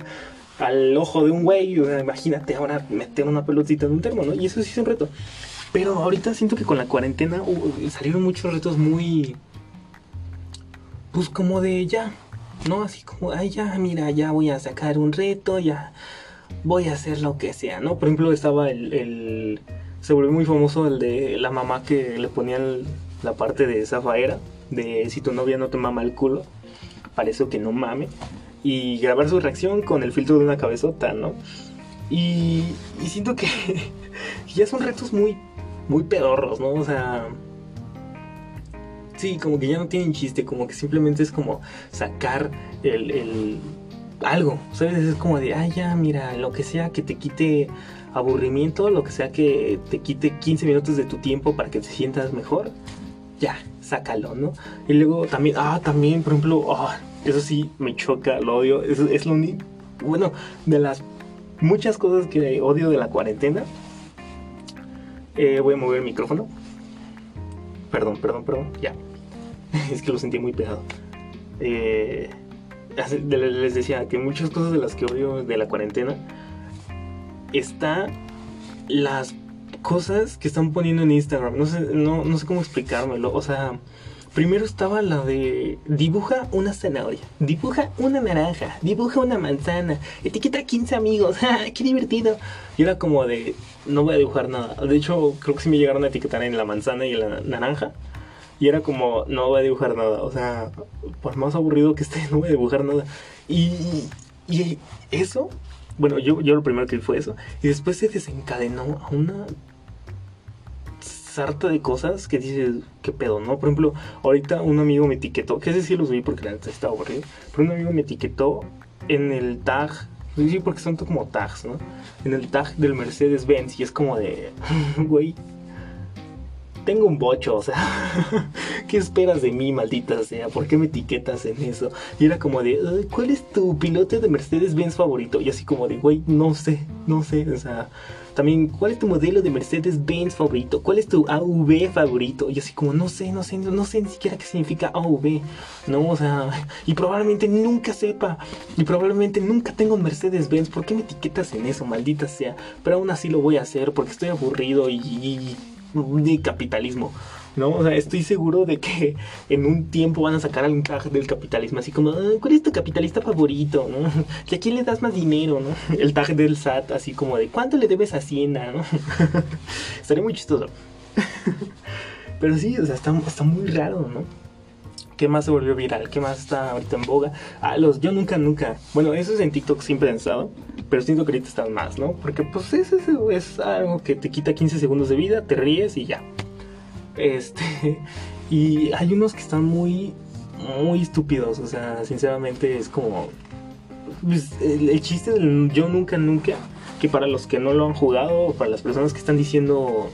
al ojo de un güey. Imagínate ahora meter una pelotita en un termo, ¿no? Y eso sí es un reto. Pero ahorita siento que con la cuarentena salieron muchos retos muy. Pues como de ya, ¿no? Así como, ay, ya, mira, ya voy a sacar un reto, ya voy a hacer lo que sea, ¿no? Por ejemplo, estaba el se volvió muy famoso el de la mamá que le ponían la parte de zafaera de si tu novia no te mama el culo, para eso que no mame, y grabar su reacción con el filtro de una cabezota, ¿no? Y, siento que ya son retos muy, muy pedorros, ¿no? O sea, sí, como que ya no tienen chiste, como que simplemente es como sacar el, el algo, ¿sabes? Es como de, ah, ya, mira, lo que sea que te quite aburrimiento, lo que sea que te quite 15 minutos de tu tiempo para que te sientas mejor, ya, sácalo, ¿no? Y luego también, ah, también, por ejemplo, ah, eso sí me choca, lo odio, es, es lo único, bueno, de las muchas cosas que odio de la cuarentena. Eh, voy a mover el micrófono. Perdón, perdón, perdón, ya. es que lo sentí muy pegado. Eh, les decía que muchas cosas de las que odio de la cuarentena está las cosas que están poniendo en Instagram. No sé, no, no sé cómo explicármelo. O sea, primero estaba la de dibuja una zanahoria, dibuja una naranja, dibuja una manzana, etiqueta 15 amigos, ¡qué divertido! Y era como de, no voy a dibujar nada. De hecho, creo que sí me llegaron a etiquetar en la manzana y en la naranja. Y era como, no voy a dibujar nada. O sea, por más aburrido que esté, no voy a dibujar nada. Y, y eso, bueno, yo, yo lo primero que vi fue eso. Y después se desencadenó a una sarta de cosas que dices, qué pedo, ¿no? Por ejemplo, ahorita un amigo me etiquetó, que ese sí los vi porque la neta estaba aburrido, pero un amigo me etiquetó en el tag, sí, porque son como tags, ¿no? En el tag del Mercedes-Benz y es como de, güey, tengo un bocho, o sea, ¿qué esperas de mí, maldita sea? ¿Por qué me etiquetas en eso? Y era como de, ¿cuál es tu piloto de Mercedes-Benz favorito? Y así como de, güey, no sé, no sé, o sea, también, ¿cuál es tu modelo de Mercedes-Benz favorito? ¿Cuál es tu AV favorito? Y así como, no sé, no sé, no, sé ni siquiera qué significa AV, ¿no? O sea, y probablemente nunca sepa, y probablemente nunca tengo un Mercedes-Benz. ¿Por qué me etiquetas en eso, maldita sea? Pero aún así lo voy a hacer porque estoy aburrido y de capitalismo. ¿no? O sea, estoy seguro de que en un tiempo van a sacar algún tag del capitalismo, así como, ah, ¿cuál es tu capitalista favorito? ¿no? ¿Y a quién le das más dinero? ¿no? El tag del SAT, así como de, ¿cuánto le debes a Hacienda? Estaría muy chistoso. Pero sí, o sea, está muy raro, ¿no? ¿Qué más se volvió viral? ¿Qué más está ahorita en boga? Ah, los yo nunca, nunca. Bueno, eso es en TikTok siempre pensado, pero siento que ahorita están más, ¿no? Porque pues es, es, algo que te quita 15 segundos de vida, te ríes y ya. Este, y hay unos que están muy, muy estúpidos, o sea, sinceramente es como... Pues, el, chiste del yo nunca, nunca, que para los que no lo han jugado, para las personas que están diciendo...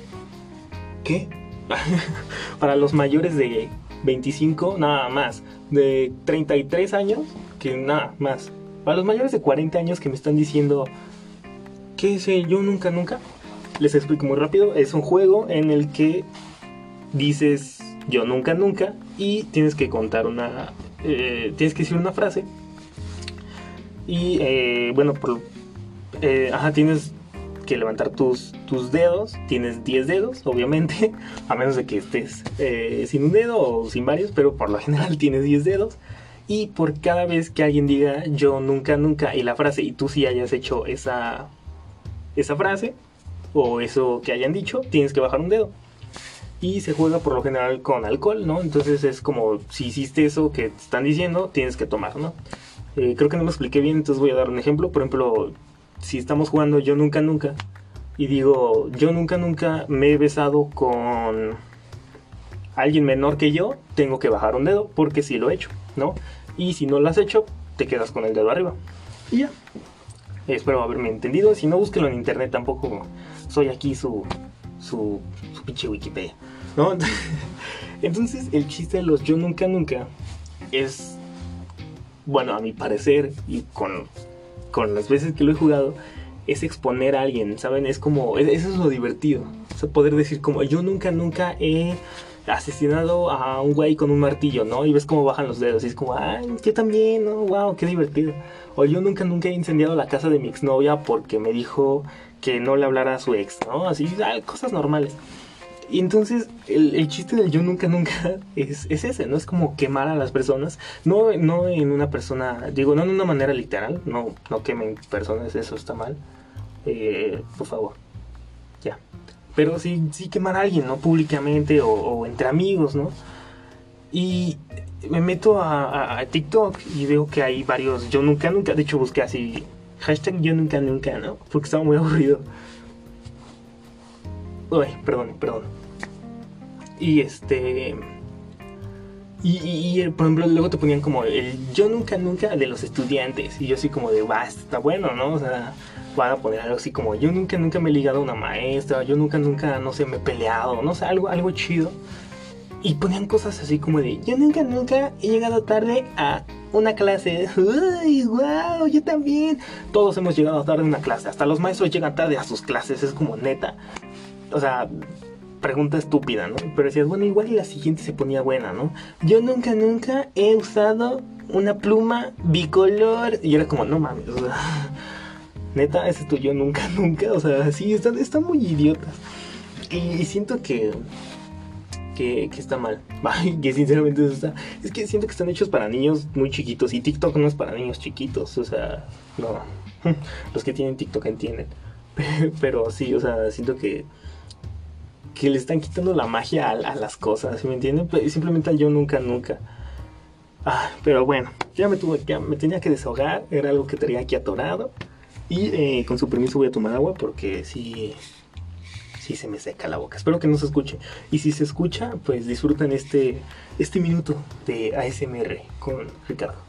¿Qué? para los mayores de 25, nada más. De 33 años, que nada más. Para los mayores de 40 años que me están diciendo, ¿qué sé yo nunca, nunca? Les explico muy rápido. Es un juego en el que dices yo nunca, nunca y tienes que contar una, eh, tienes que decir una frase. Y eh, bueno, por, eh, ajá, tienes que levantar tus, tus dedos. Tienes 10 dedos, obviamente, a menos de que estés eh, sin un dedo o sin varios, pero por lo general tienes 10 dedos. Y por cada vez que alguien diga yo nunca, nunca y la frase y tú sí hayas hecho esa, esa frase o eso que hayan dicho, tienes que bajar un dedo. Y se juega por lo general con alcohol, ¿no? Entonces es como si hiciste eso que te están diciendo, tienes que tomar, ¿no? Eh, creo que no me expliqué bien, entonces voy a dar un ejemplo. Por ejemplo, si estamos jugando yo nunca nunca y digo yo nunca nunca me he besado con alguien menor que yo, tengo que bajar un dedo porque si lo he hecho, ¿no? Y si no lo has hecho, te quedas con el dedo arriba. Y ya. Espero haberme entendido. Si no, búsquelo en internet. Tampoco soy aquí su, su, su pinche Wikipedia, ¿no? Entonces, el chiste de los yo nunca nunca es, bueno, a mi parecer, y con con las veces que lo he jugado, es exponer a alguien, ¿saben? Es como, eso es lo divertido. O sea, poder decir como, yo nunca, nunca he asesinado a un güey con un martillo, ¿no? Y ves cómo bajan los dedos y es como, ay, yo también, ¿no? Wow, qué divertido. O yo nunca, nunca he incendiado la casa de mi exnovia porque me dijo que no le hablara a su ex, ¿no? Así, cosas normales. Y entonces el, chiste del yo nunca nunca es, ese, ¿no? Es como quemar a las personas, no, no en una persona, digo, no en una manera literal, no, no quemen personas, eso está mal, eh, por favor, ya. Pero sí, sí quemar a alguien, ¿no? Públicamente o, entre amigos, ¿no? Y me meto a, a, TikTok y veo que hay varios yo nunca nunca, de hecho busqué así, hashtag yo nunca nunca, ¿no? Porque estaba muy aburrido. Uy, perdón, perdón. Y este. Y, por ejemplo, luego te ponían como el yo nunca, nunca de los estudiantes. Y yo así como de, va, está bueno, ¿no? O sea, van a poner algo así como yo nunca, nunca me he ligado a una maestra, yo nunca, nunca, no sé, me he peleado, no sé, algo, algo chido. Y ponían cosas así como de yo nunca, nunca he llegado tarde a una clase. ¡Uy, wow! Yo también. Todos hemos llegado tarde a una clase. Hasta los maestros llegan tarde a sus clases. Es como neta. O sea, pregunta estúpida, ¿no? Pero decías, bueno, igual y la siguiente se ponía buena, ¿no? Yo nunca, nunca he usado una pluma bicolor. Y era como, no mames, o sea, neta, ese es yo nunca, nunca. O sea, sí, están, están muy idiotas. Y, siento que, que, que, está mal. que sinceramente está. Es que siento que están hechos para niños muy chiquitos. Y TikTok no es para niños chiquitos. O sea, no. Los que tienen TikTok entienden. Pero sí, o sea, siento que que le están quitando la magia a, las cosas, ¿me entienden? Pues, simplemente yo nunca, nunca. Ah, pero bueno, ya me, tuve, ya me tenía que desahogar, era algo que tenía aquí atorado. Y eh, con su permiso voy a tomar agua porque sí, sí se me seca la boca. Espero que no se escuche. Y si se escucha, pues disfruten este, este minuto de ASMR con Ricardo.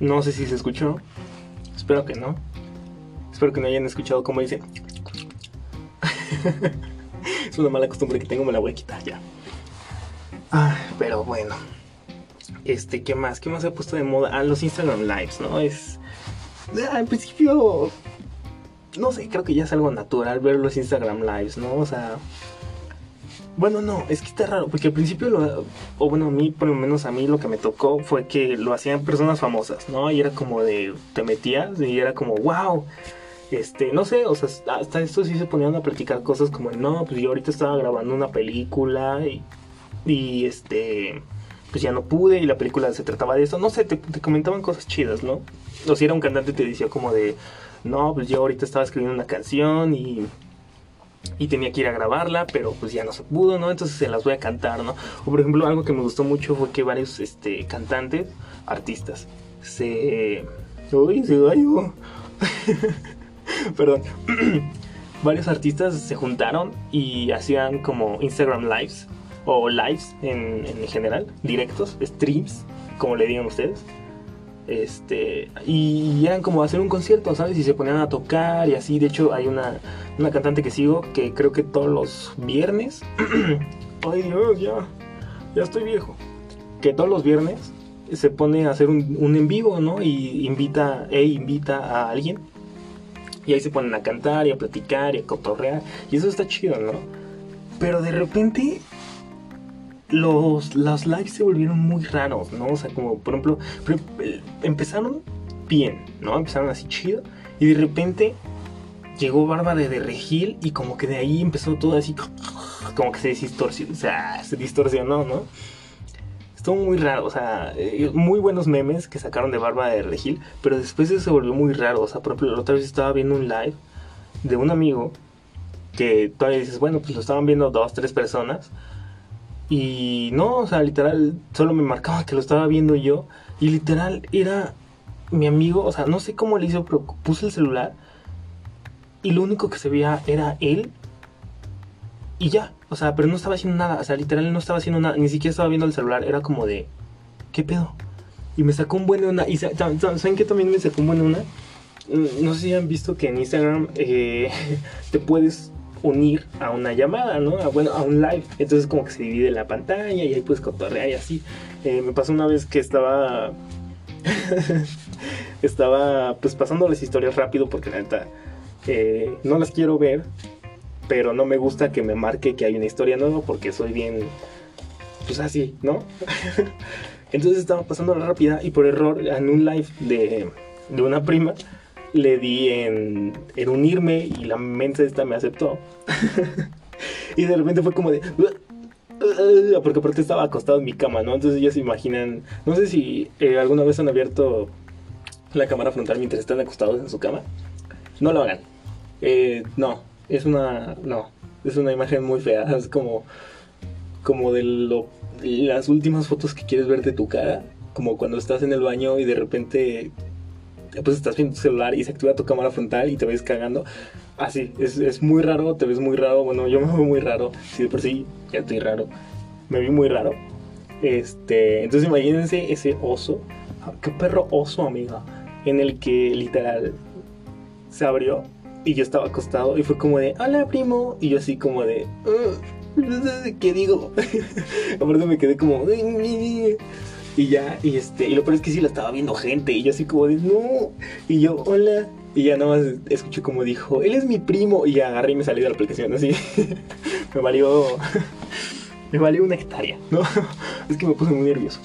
No sé si se escuchó. Espero que no. Espero que no hayan escuchado cómo dice. es una mala costumbre que tengo, me la voy a quitar ya. Ah, pero bueno. Este, ¿qué más? ¿Qué más he puesto de moda? Ah, los Instagram Lives, ¿no? Es. Ah, en principio. No sé, creo que ya es algo natural ver los Instagram Lives, ¿no? O sea. Bueno, no, es que está raro, porque al principio, lo, o bueno, a mí, por lo menos a mí lo que me tocó fue que lo hacían personas famosas, ¿no? Y era como de, te metías y era como, wow, este, no sé, o sea, hasta esto sí se ponían a platicar cosas como, no, pues yo ahorita estaba grabando una película y, y este, pues ya no pude y la película se trataba de eso, no sé, te, te comentaban cosas chidas, ¿no? O si era un cantante te decía como de, no, pues yo ahorita estaba escribiendo una canción y y tenía que ir a grabarla, pero pues ya no se pudo, ¿no? Entonces se las voy a cantar, ¿no? O por ejemplo, algo que me gustó mucho fue que varios este, cantantes, artistas, se... Uy, se cayó. Perdón. varios artistas se juntaron y hacían como Instagram Lives o lives en, en general, directos, streams, como le digan ustedes. Este, y eran como hacer un concierto, ¿sabes? Y se ponían a tocar y así. De hecho, hay una, una cantante que sigo que creo que todos los viernes. ay Dios, ya, ya estoy viejo. Que todos los viernes se pone a hacer un, un en vivo, ¿no? Y invita, e invita a alguien. Y ahí se ponen a cantar y a platicar y a cotorrear. Y eso está chido, ¿no? Pero de repente los, los lives se volvieron muy raros, ¿no? O sea, como por ejemplo, empezaron bien, ¿no? Empezaron así chido. Y de repente llegó Bárbara de Regil y como que de ahí empezó todo así, como que se distorsionó, o sea, se distorsionó, ¿no? Estuvo muy raro, o sea, eh, muy buenos memes que sacaron de Bárbara de Regil, pero después se volvió muy raro, o sea, por ejemplo, la otra vez estaba viendo un live de un amigo que todavía dices, bueno, pues lo estaban viendo dos, tres personas, y no, o sea, literal, solo me marcaba que lo estaba viendo yo. Y literal, era mi amigo, o sea, no sé cómo le hizo, pero puse el celular. Y lo único que se veía era él. Y ya, o sea, pero no estaba haciendo nada. O sea, literal, no estaba haciendo nada. Ni siquiera estaba viendo el celular. Era como de, ¿qué pedo? Y me sacó un buen de una. Y ¿saben qué también me sacó un buen de una? Mm, no sé si han visto que en Instagram eh, te puedes unir a una llamada, ¿no? Bueno, a un live. Entonces como que se divide la pantalla y ahí puedes cotorrear y así. Eh, me pasó una vez que estaba... estaba pues pasando las historias rápido porque la neta eh, no las quiero ver, pero no me gusta que me marque que hay una historia nueva porque soy bien, pues así, ¿no? Entonces estaba pasando la rápida y por error en un live de, de una prima le di en, unirme y la mente esta me aceptó. y de repente fue como de... Porque aparte estaba acostado en mi cama, ¿no? Entonces ya se imaginan... No sé si eh, alguna vez han abierto la cámara frontal mientras están acostados en su cama. No lo hagan. Eh, no, es una... No, es una imagen muy fea. Es como... Como de lo, las últimas fotos que quieres ver de tu cara. Como cuando estás en el baño y de repente pues estás viendo tu celular y se activa tu cámara frontal y te ves cagando. Así, es, es muy raro, te ves muy raro. Bueno, yo me veo muy raro. Si de por sí ya estoy raro, me vi muy raro. Este, entonces imagínense ese oso. Ah, Qué perro oso, amiga. En el que literal se abrió y yo estaba acostado y fue como de, hola primo. Y yo así como de, "Ugh, no sé qué digo. Aparte me quedé como, y ya, y este, y lo peor es que sí la estaba viendo gente. Y yo así como de, no. Y yo, hola. Y ya nada más escuché como dijo, él es mi primo. Y ya agarré y me salí de la aplicación así. me valió. me valió una hectárea, ¿no? es que me puse muy nervioso.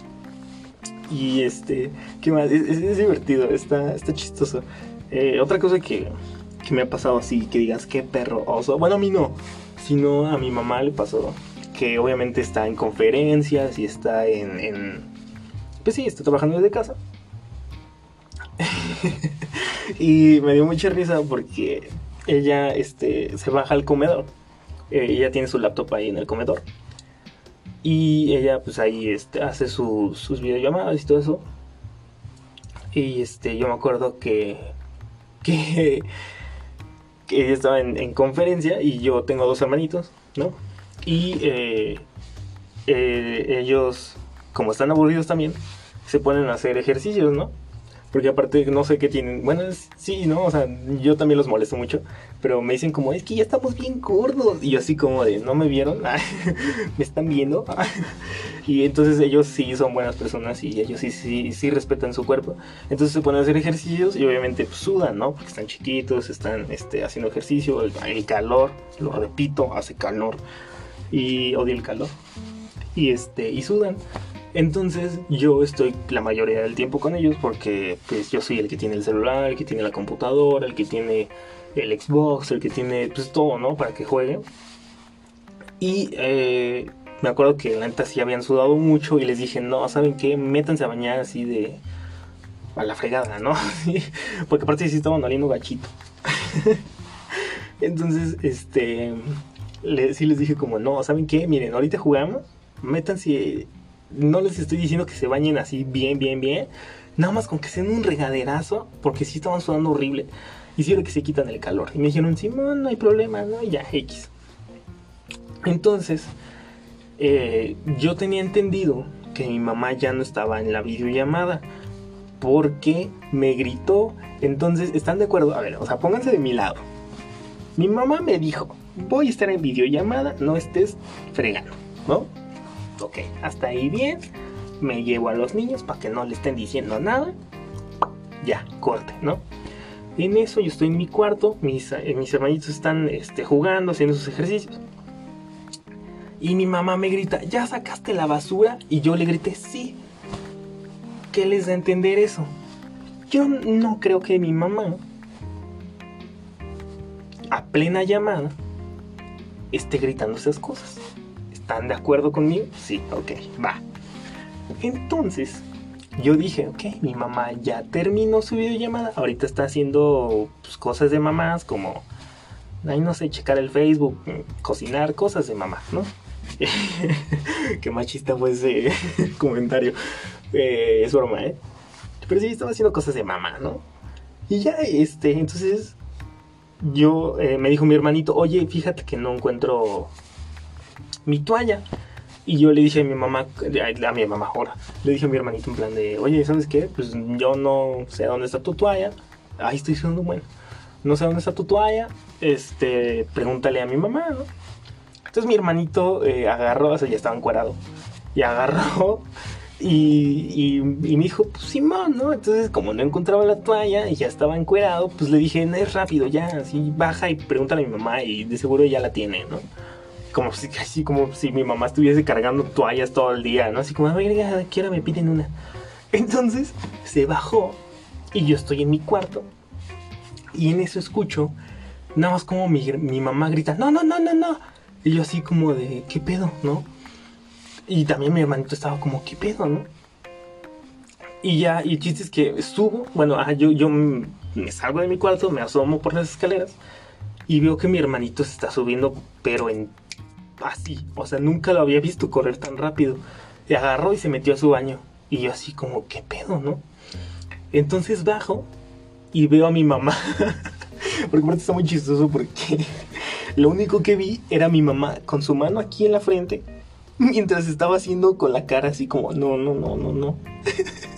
Y este, ¿qué más? Es, divertido, está, está chistoso. Eh, otra cosa que, que me ha pasado así, que digas, qué perro oso. Bueno, a mí no, sino a mi mamá le pasó. Que obviamente está en conferencias y está en pues sí, está trabajando desde casa. y me dio mucha risa porque ella este, se baja al comedor. Eh, ella tiene su laptop ahí en el comedor. Y ella pues ahí este, hace su- sus videollamadas y todo eso. Y este, yo me acuerdo que, que, ella estaba en, en conferencia y yo tengo dos hermanitos, ¿no? Y eh, eh, ellos, como están aburridos también, se ponen a hacer ejercicios, ¿no? Porque aparte no sé qué tienen. Bueno, sí, ¿no? O sea, yo también los molesto mucho. Pero me dicen como, es que ya estamos bien gordos. Y yo así como de, ¿no me vieron? ¿Me están viendo? y entonces ellos sí son buenas personas y ellos sí, sí, sí respetan su cuerpo. Entonces se ponen a hacer ejercicios y obviamente pues, sudan, ¿no? Porque están chiquitos, están este, haciendo ejercicio. El, el calor, lo repito, hace calor. Y odio el calor. Y, este, y sudan. Entonces yo estoy la mayoría del tiempo con ellos porque pues yo soy el que tiene el celular, el que tiene la computadora, el que tiene el Xbox, el que tiene pues todo, ¿no? Para que jueguen. Y eh, me acuerdo que la neta sí habían sudado mucho y les dije, no, ¿saben qué? Métanse a bañar así de... a la fregada, ¿no? porque aparte sí estaban oliendo gachito. Entonces, este... le- sí les dije como, no, ¿saben qué? Miren, ahorita jugamos, métanse no les estoy diciendo que se bañen así bien, bien, bien. Nada más con que sean un regaderazo, porque sí estaban sudando horrible. Sí que se quitan el calor. Y me dijeron, no, no hay problema, ¿no? Y ya, X. Entonces, eh, yo tenía entendido que mi mamá ya no estaba en la videollamada. Porque me gritó. Entonces, ¿están de acuerdo? A ver, o sea, pónganse de mi lado. Mi mamá me dijo, voy a estar en videollamada, no estés fregando, ¿no? Ok, hasta ahí bien. Me llevo a los niños para que no le estén diciendo nada. Ya, corte, ¿no? En eso yo estoy en mi cuarto, mis, eh, hermanitos están este, jugando, haciendo sus ejercicios. Y mi mamá me grita, ¿ya sacaste la basura? Y yo le grité, sí. ¿Qué les da a entender eso? Yo no creo que mi mamá, a plena llamada, esté gritando esas cosas. ¿Están de acuerdo conmigo? Sí, ok, va. Entonces, yo dije, ok, mi mamá ya terminó su videollamada. Ahorita está haciendo pues, cosas de mamás como, ay, no sé, checar el Facebook, mm, cocinar, cosas de mamá, ¿no? Qué machista fue ese comentario. Eh, es broma, ¿eh? Pero sí, estaba haciendo cosas de mamá, ¿no? Y ya, este, entonces, yo, eh, me dijo mi hermanito, oye, fíjate que no encuentro mi toalla. Y yo le dije a mi mamá, a mi mamá ahora, le dije a mi hermanito en plan de, oye, ¿sabes qué? Pues yo no sé dónde está tu toalla. Ahí estoy siendo bueno. No sé dónde está tu toalla. Este, pregúntale a mi mamá, ¿no? Entonces mi hermanito eh, agarró, o sea, ya estaba encuadrado. Y agarró y, y, y me dijo, pues Simón, ¿no? Entonces como no encontraba la toalla y ya estaba encuerado, pues le dije, no es rápido, ya, así baja y pregúntale a mi mamá y de seguro ya la tiene, ¿no? Como si, así como si mi mamá estuviese cargando toallas todo el día, ¿no? Así como, oiga, quiera me piden una. Entonces se bajó y yo estoy en mi cuarto y en eso escucho nada más como mi, mi mamá grita, no, no, no, no, no. Y yo así como de, ¿qué pedo, no? Y también mi hermanito estaba como, ¿qué pedo, no? Y ya, y el chiste es que subo, bueno, ah, yo, yo me salgo de mi cuarto, me asomo por las escaleras y veo que mi hermanito se está subiendo, pero en así, o sea, nunca lo había visto correr tan rápido. Y agarró y se metió a su baño. Y yo así como, ¿qué pedo, no? Entonces bajo y veo a mi mamá. porque aparte está muy chistoso porque lo único que vi era mi mamá con su mano aquí en la frente mientras estaba haciendo con la cara así como, no, no, no, no, no.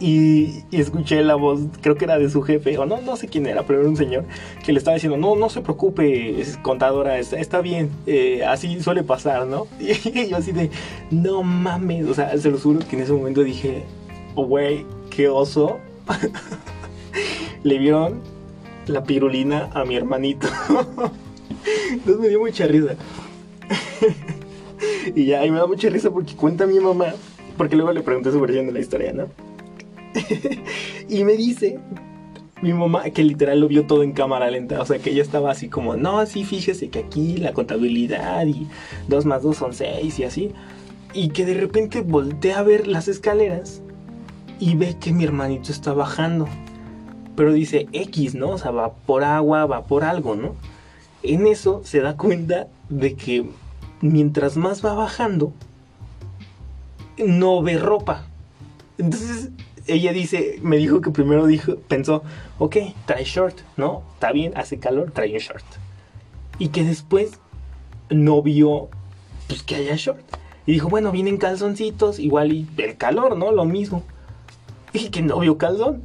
y, escuché la voz, creo que era de su jefe, o no, no sé quién era, pero era un señor que le estaba diciendo, no, no se preocupe, contadora, está, bien, eh, así suele pasar, ¿no? Y yo así de, no mames, o sea, se lo juro que en ese momento dije, oh, güey, qué oso. le vieron la pirulina a mi hermanito. Entonces me dio mucha risa. y ya, y me da mucha risa porque cuenta mi mamá, porque luego le pregunté su versión de la historia, ¿no? y me dice mi mamá que literal lo vio todo en cámara lenta, o sea que ella estaba así como, no, sí, fíjese que aquí la contabilidad y 2 más 2 son 6 y así, y que de repente voltea a ver las escaleras y ve que mi hermanito está bajando, pero dice X, ¿no? O sea, va por agua, va por algo, ¿no? En eso se da cuenta de que mientras más va bajando, no ve ropa. Entonces ella dice, me dijo que primero dijo, pensó, ok, trae short, ¿no? Está bien, hace calor, trae un short. Y que después no vio, pues que haya short. Y dijo, bueno, vienen calzoncitos, igual y el calor, ¿no? Lo mismo. Y que no vio calzón.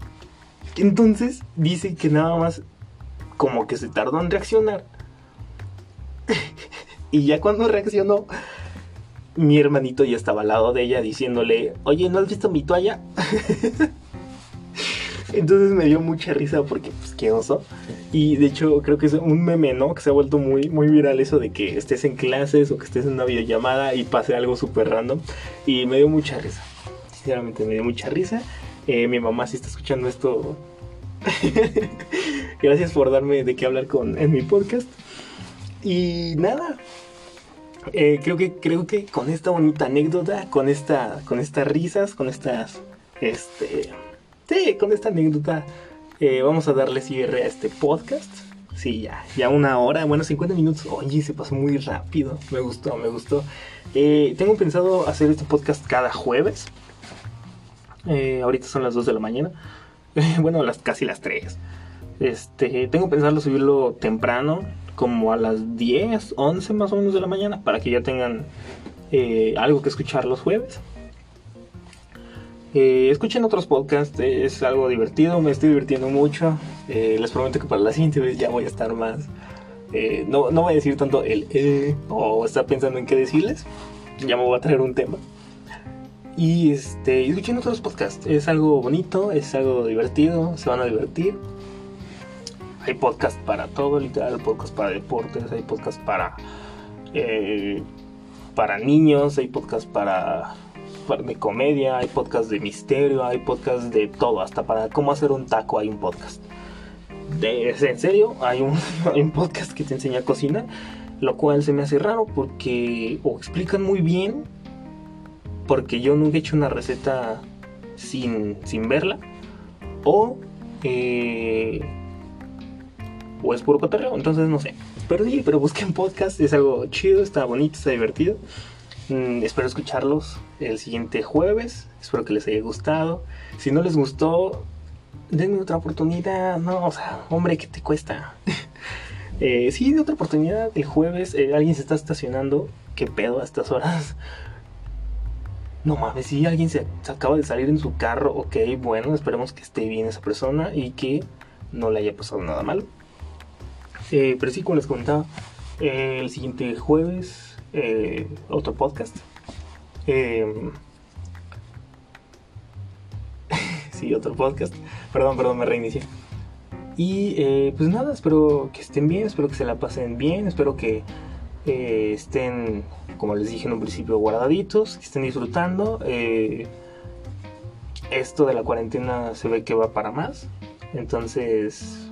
Entonces dice que nada más como que se tardó en reaccionar. y ya cuando reaccionó, mi hermanito ya estaba al lado de ella diciéndole, oye, ¿no has visto mi toalla? Entonces me dio mucha risa porque, pues, qué oso. Y de hecho, creo que es un meme, ¿no? Que se ha vuelto muy, muy viral eso de que estés en clases o que estés en una videollamada y pase algo súper random. Y me dio mucha risa. Sinceramente, me dio mucha risa. Eh, mi mamá, si está escuchando esto, gracias por darme de qué hablar con, en mi podcast. Y nada, eh, creo que creo que con esta bonita anécdota, con esta, con estas risas, con estas, este, sí, con esta anécdota, eh, vamos a darle cierre a este podcast. Sí, ya, ya una hora, bueno, 50 minutos. Oye, se pasó muy rápido. Me gustó, me gustó. Eh, tengo pensado hacer este podcast cada jueves. ahorita son las 2 de la mañana. bueno, las, casi las 3. Este, tengo pensado subirlo temprano, como a las 10, 11 más o menos de la mañana, para que ya tengan eh, algo que escuchar los jueves. Eh, escuchen otros podcasts, es algo divertido, me estoy divirtiendo mucho. Eh, les prometo que para la siguiente vez ya voy a estar más. no, no voy a decir tanto el o estar pensando en qué decirles. Ya me voy a traer un tema. Y este, escuchen otros podcasts, es algo bonito, es algo divertido, se van a divertir. Hay podcast para todo, literal, podcast para deportes, hay podcast para eh, para niños, hay podcast para, de comedia, hay podcast de misterio, hay podcast de todo, hasta para cómo hacer un taco hay un podcast. De, en serio, hay un, hay un podcast que te enseña a cocinar, lo cual se me hace raro porque o explican muy bien, porque yo nunca he hecho una receta sin, sin verla, o eh, o es puro cotorreo, entonces no sé. Pero sí, pero busquen podcast, es algo chido, está bonito, está divertido. Mm, espero escucharlos el siguiente jueves, espero que les haya gustado. Si no les gustó, denme otra oportunidad, no, o sea, hombre, ¿qué te cuesta? eh, sí, de otra oportunidad el jueves, eh, alguien se está estacionando, ¿qué pedo a estas horas? No mames, si alguien se, se, acaba de salir en su carro, ok, bueno, esperemos que esté bien esa persona y que no le haya pasado nada malo. Eh, pero sí, como les comentaba, eh, el siguiente jueves, eh, otro podcast. sí, otro podcast. Perdón, perdón, me reinicié. Y pues nada, espero que estén bien, espero que se la pasen bien, espero que estén, como les dije en un principio, guardaditos, que estén disfrutando. esto de la cuarentena se ve que va para más. Entonces,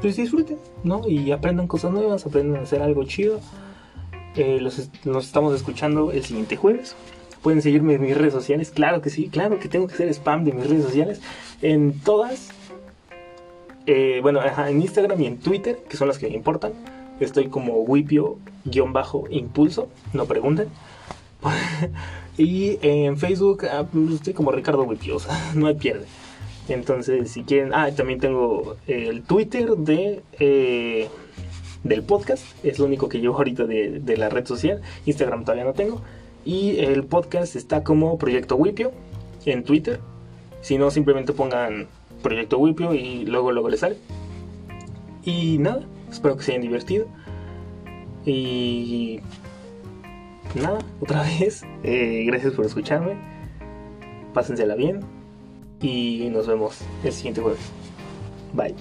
pues disfruten, ¿no? Y aprendan cosas nuevas, aprendan a hacer algo chido. Eh, los, nos estamos escuchando el siguiente jueves. Pueden seguirme en mis redes sociales, claro que sí, claro que tengo que hacer spam de mis redes sociales. En todas, eh, bueno, en Instagram y en Twitter, que son las que me importan. Estoy como Wipio-impulso, no pregunten. y en Facebook ah, estoy como Ricardo Wipio, no hay pierde. Entonces, si quieren, ah, también tengo el Twitter de, eh, del podcast. Es lo único que llevo ahorita de, de la red social. Instagram todavía no tengo. Y el podcast está como Proyecto Wipio en Twitter. Si no, simplemente pongan Proyecto Wipio y luego luego les sale. Y nada, espero que se hayan divertido. Y nada, otra vez, eh, gracias por escucharme. Pásensela bien. Y nos vemos el siguiente jueves. Bye.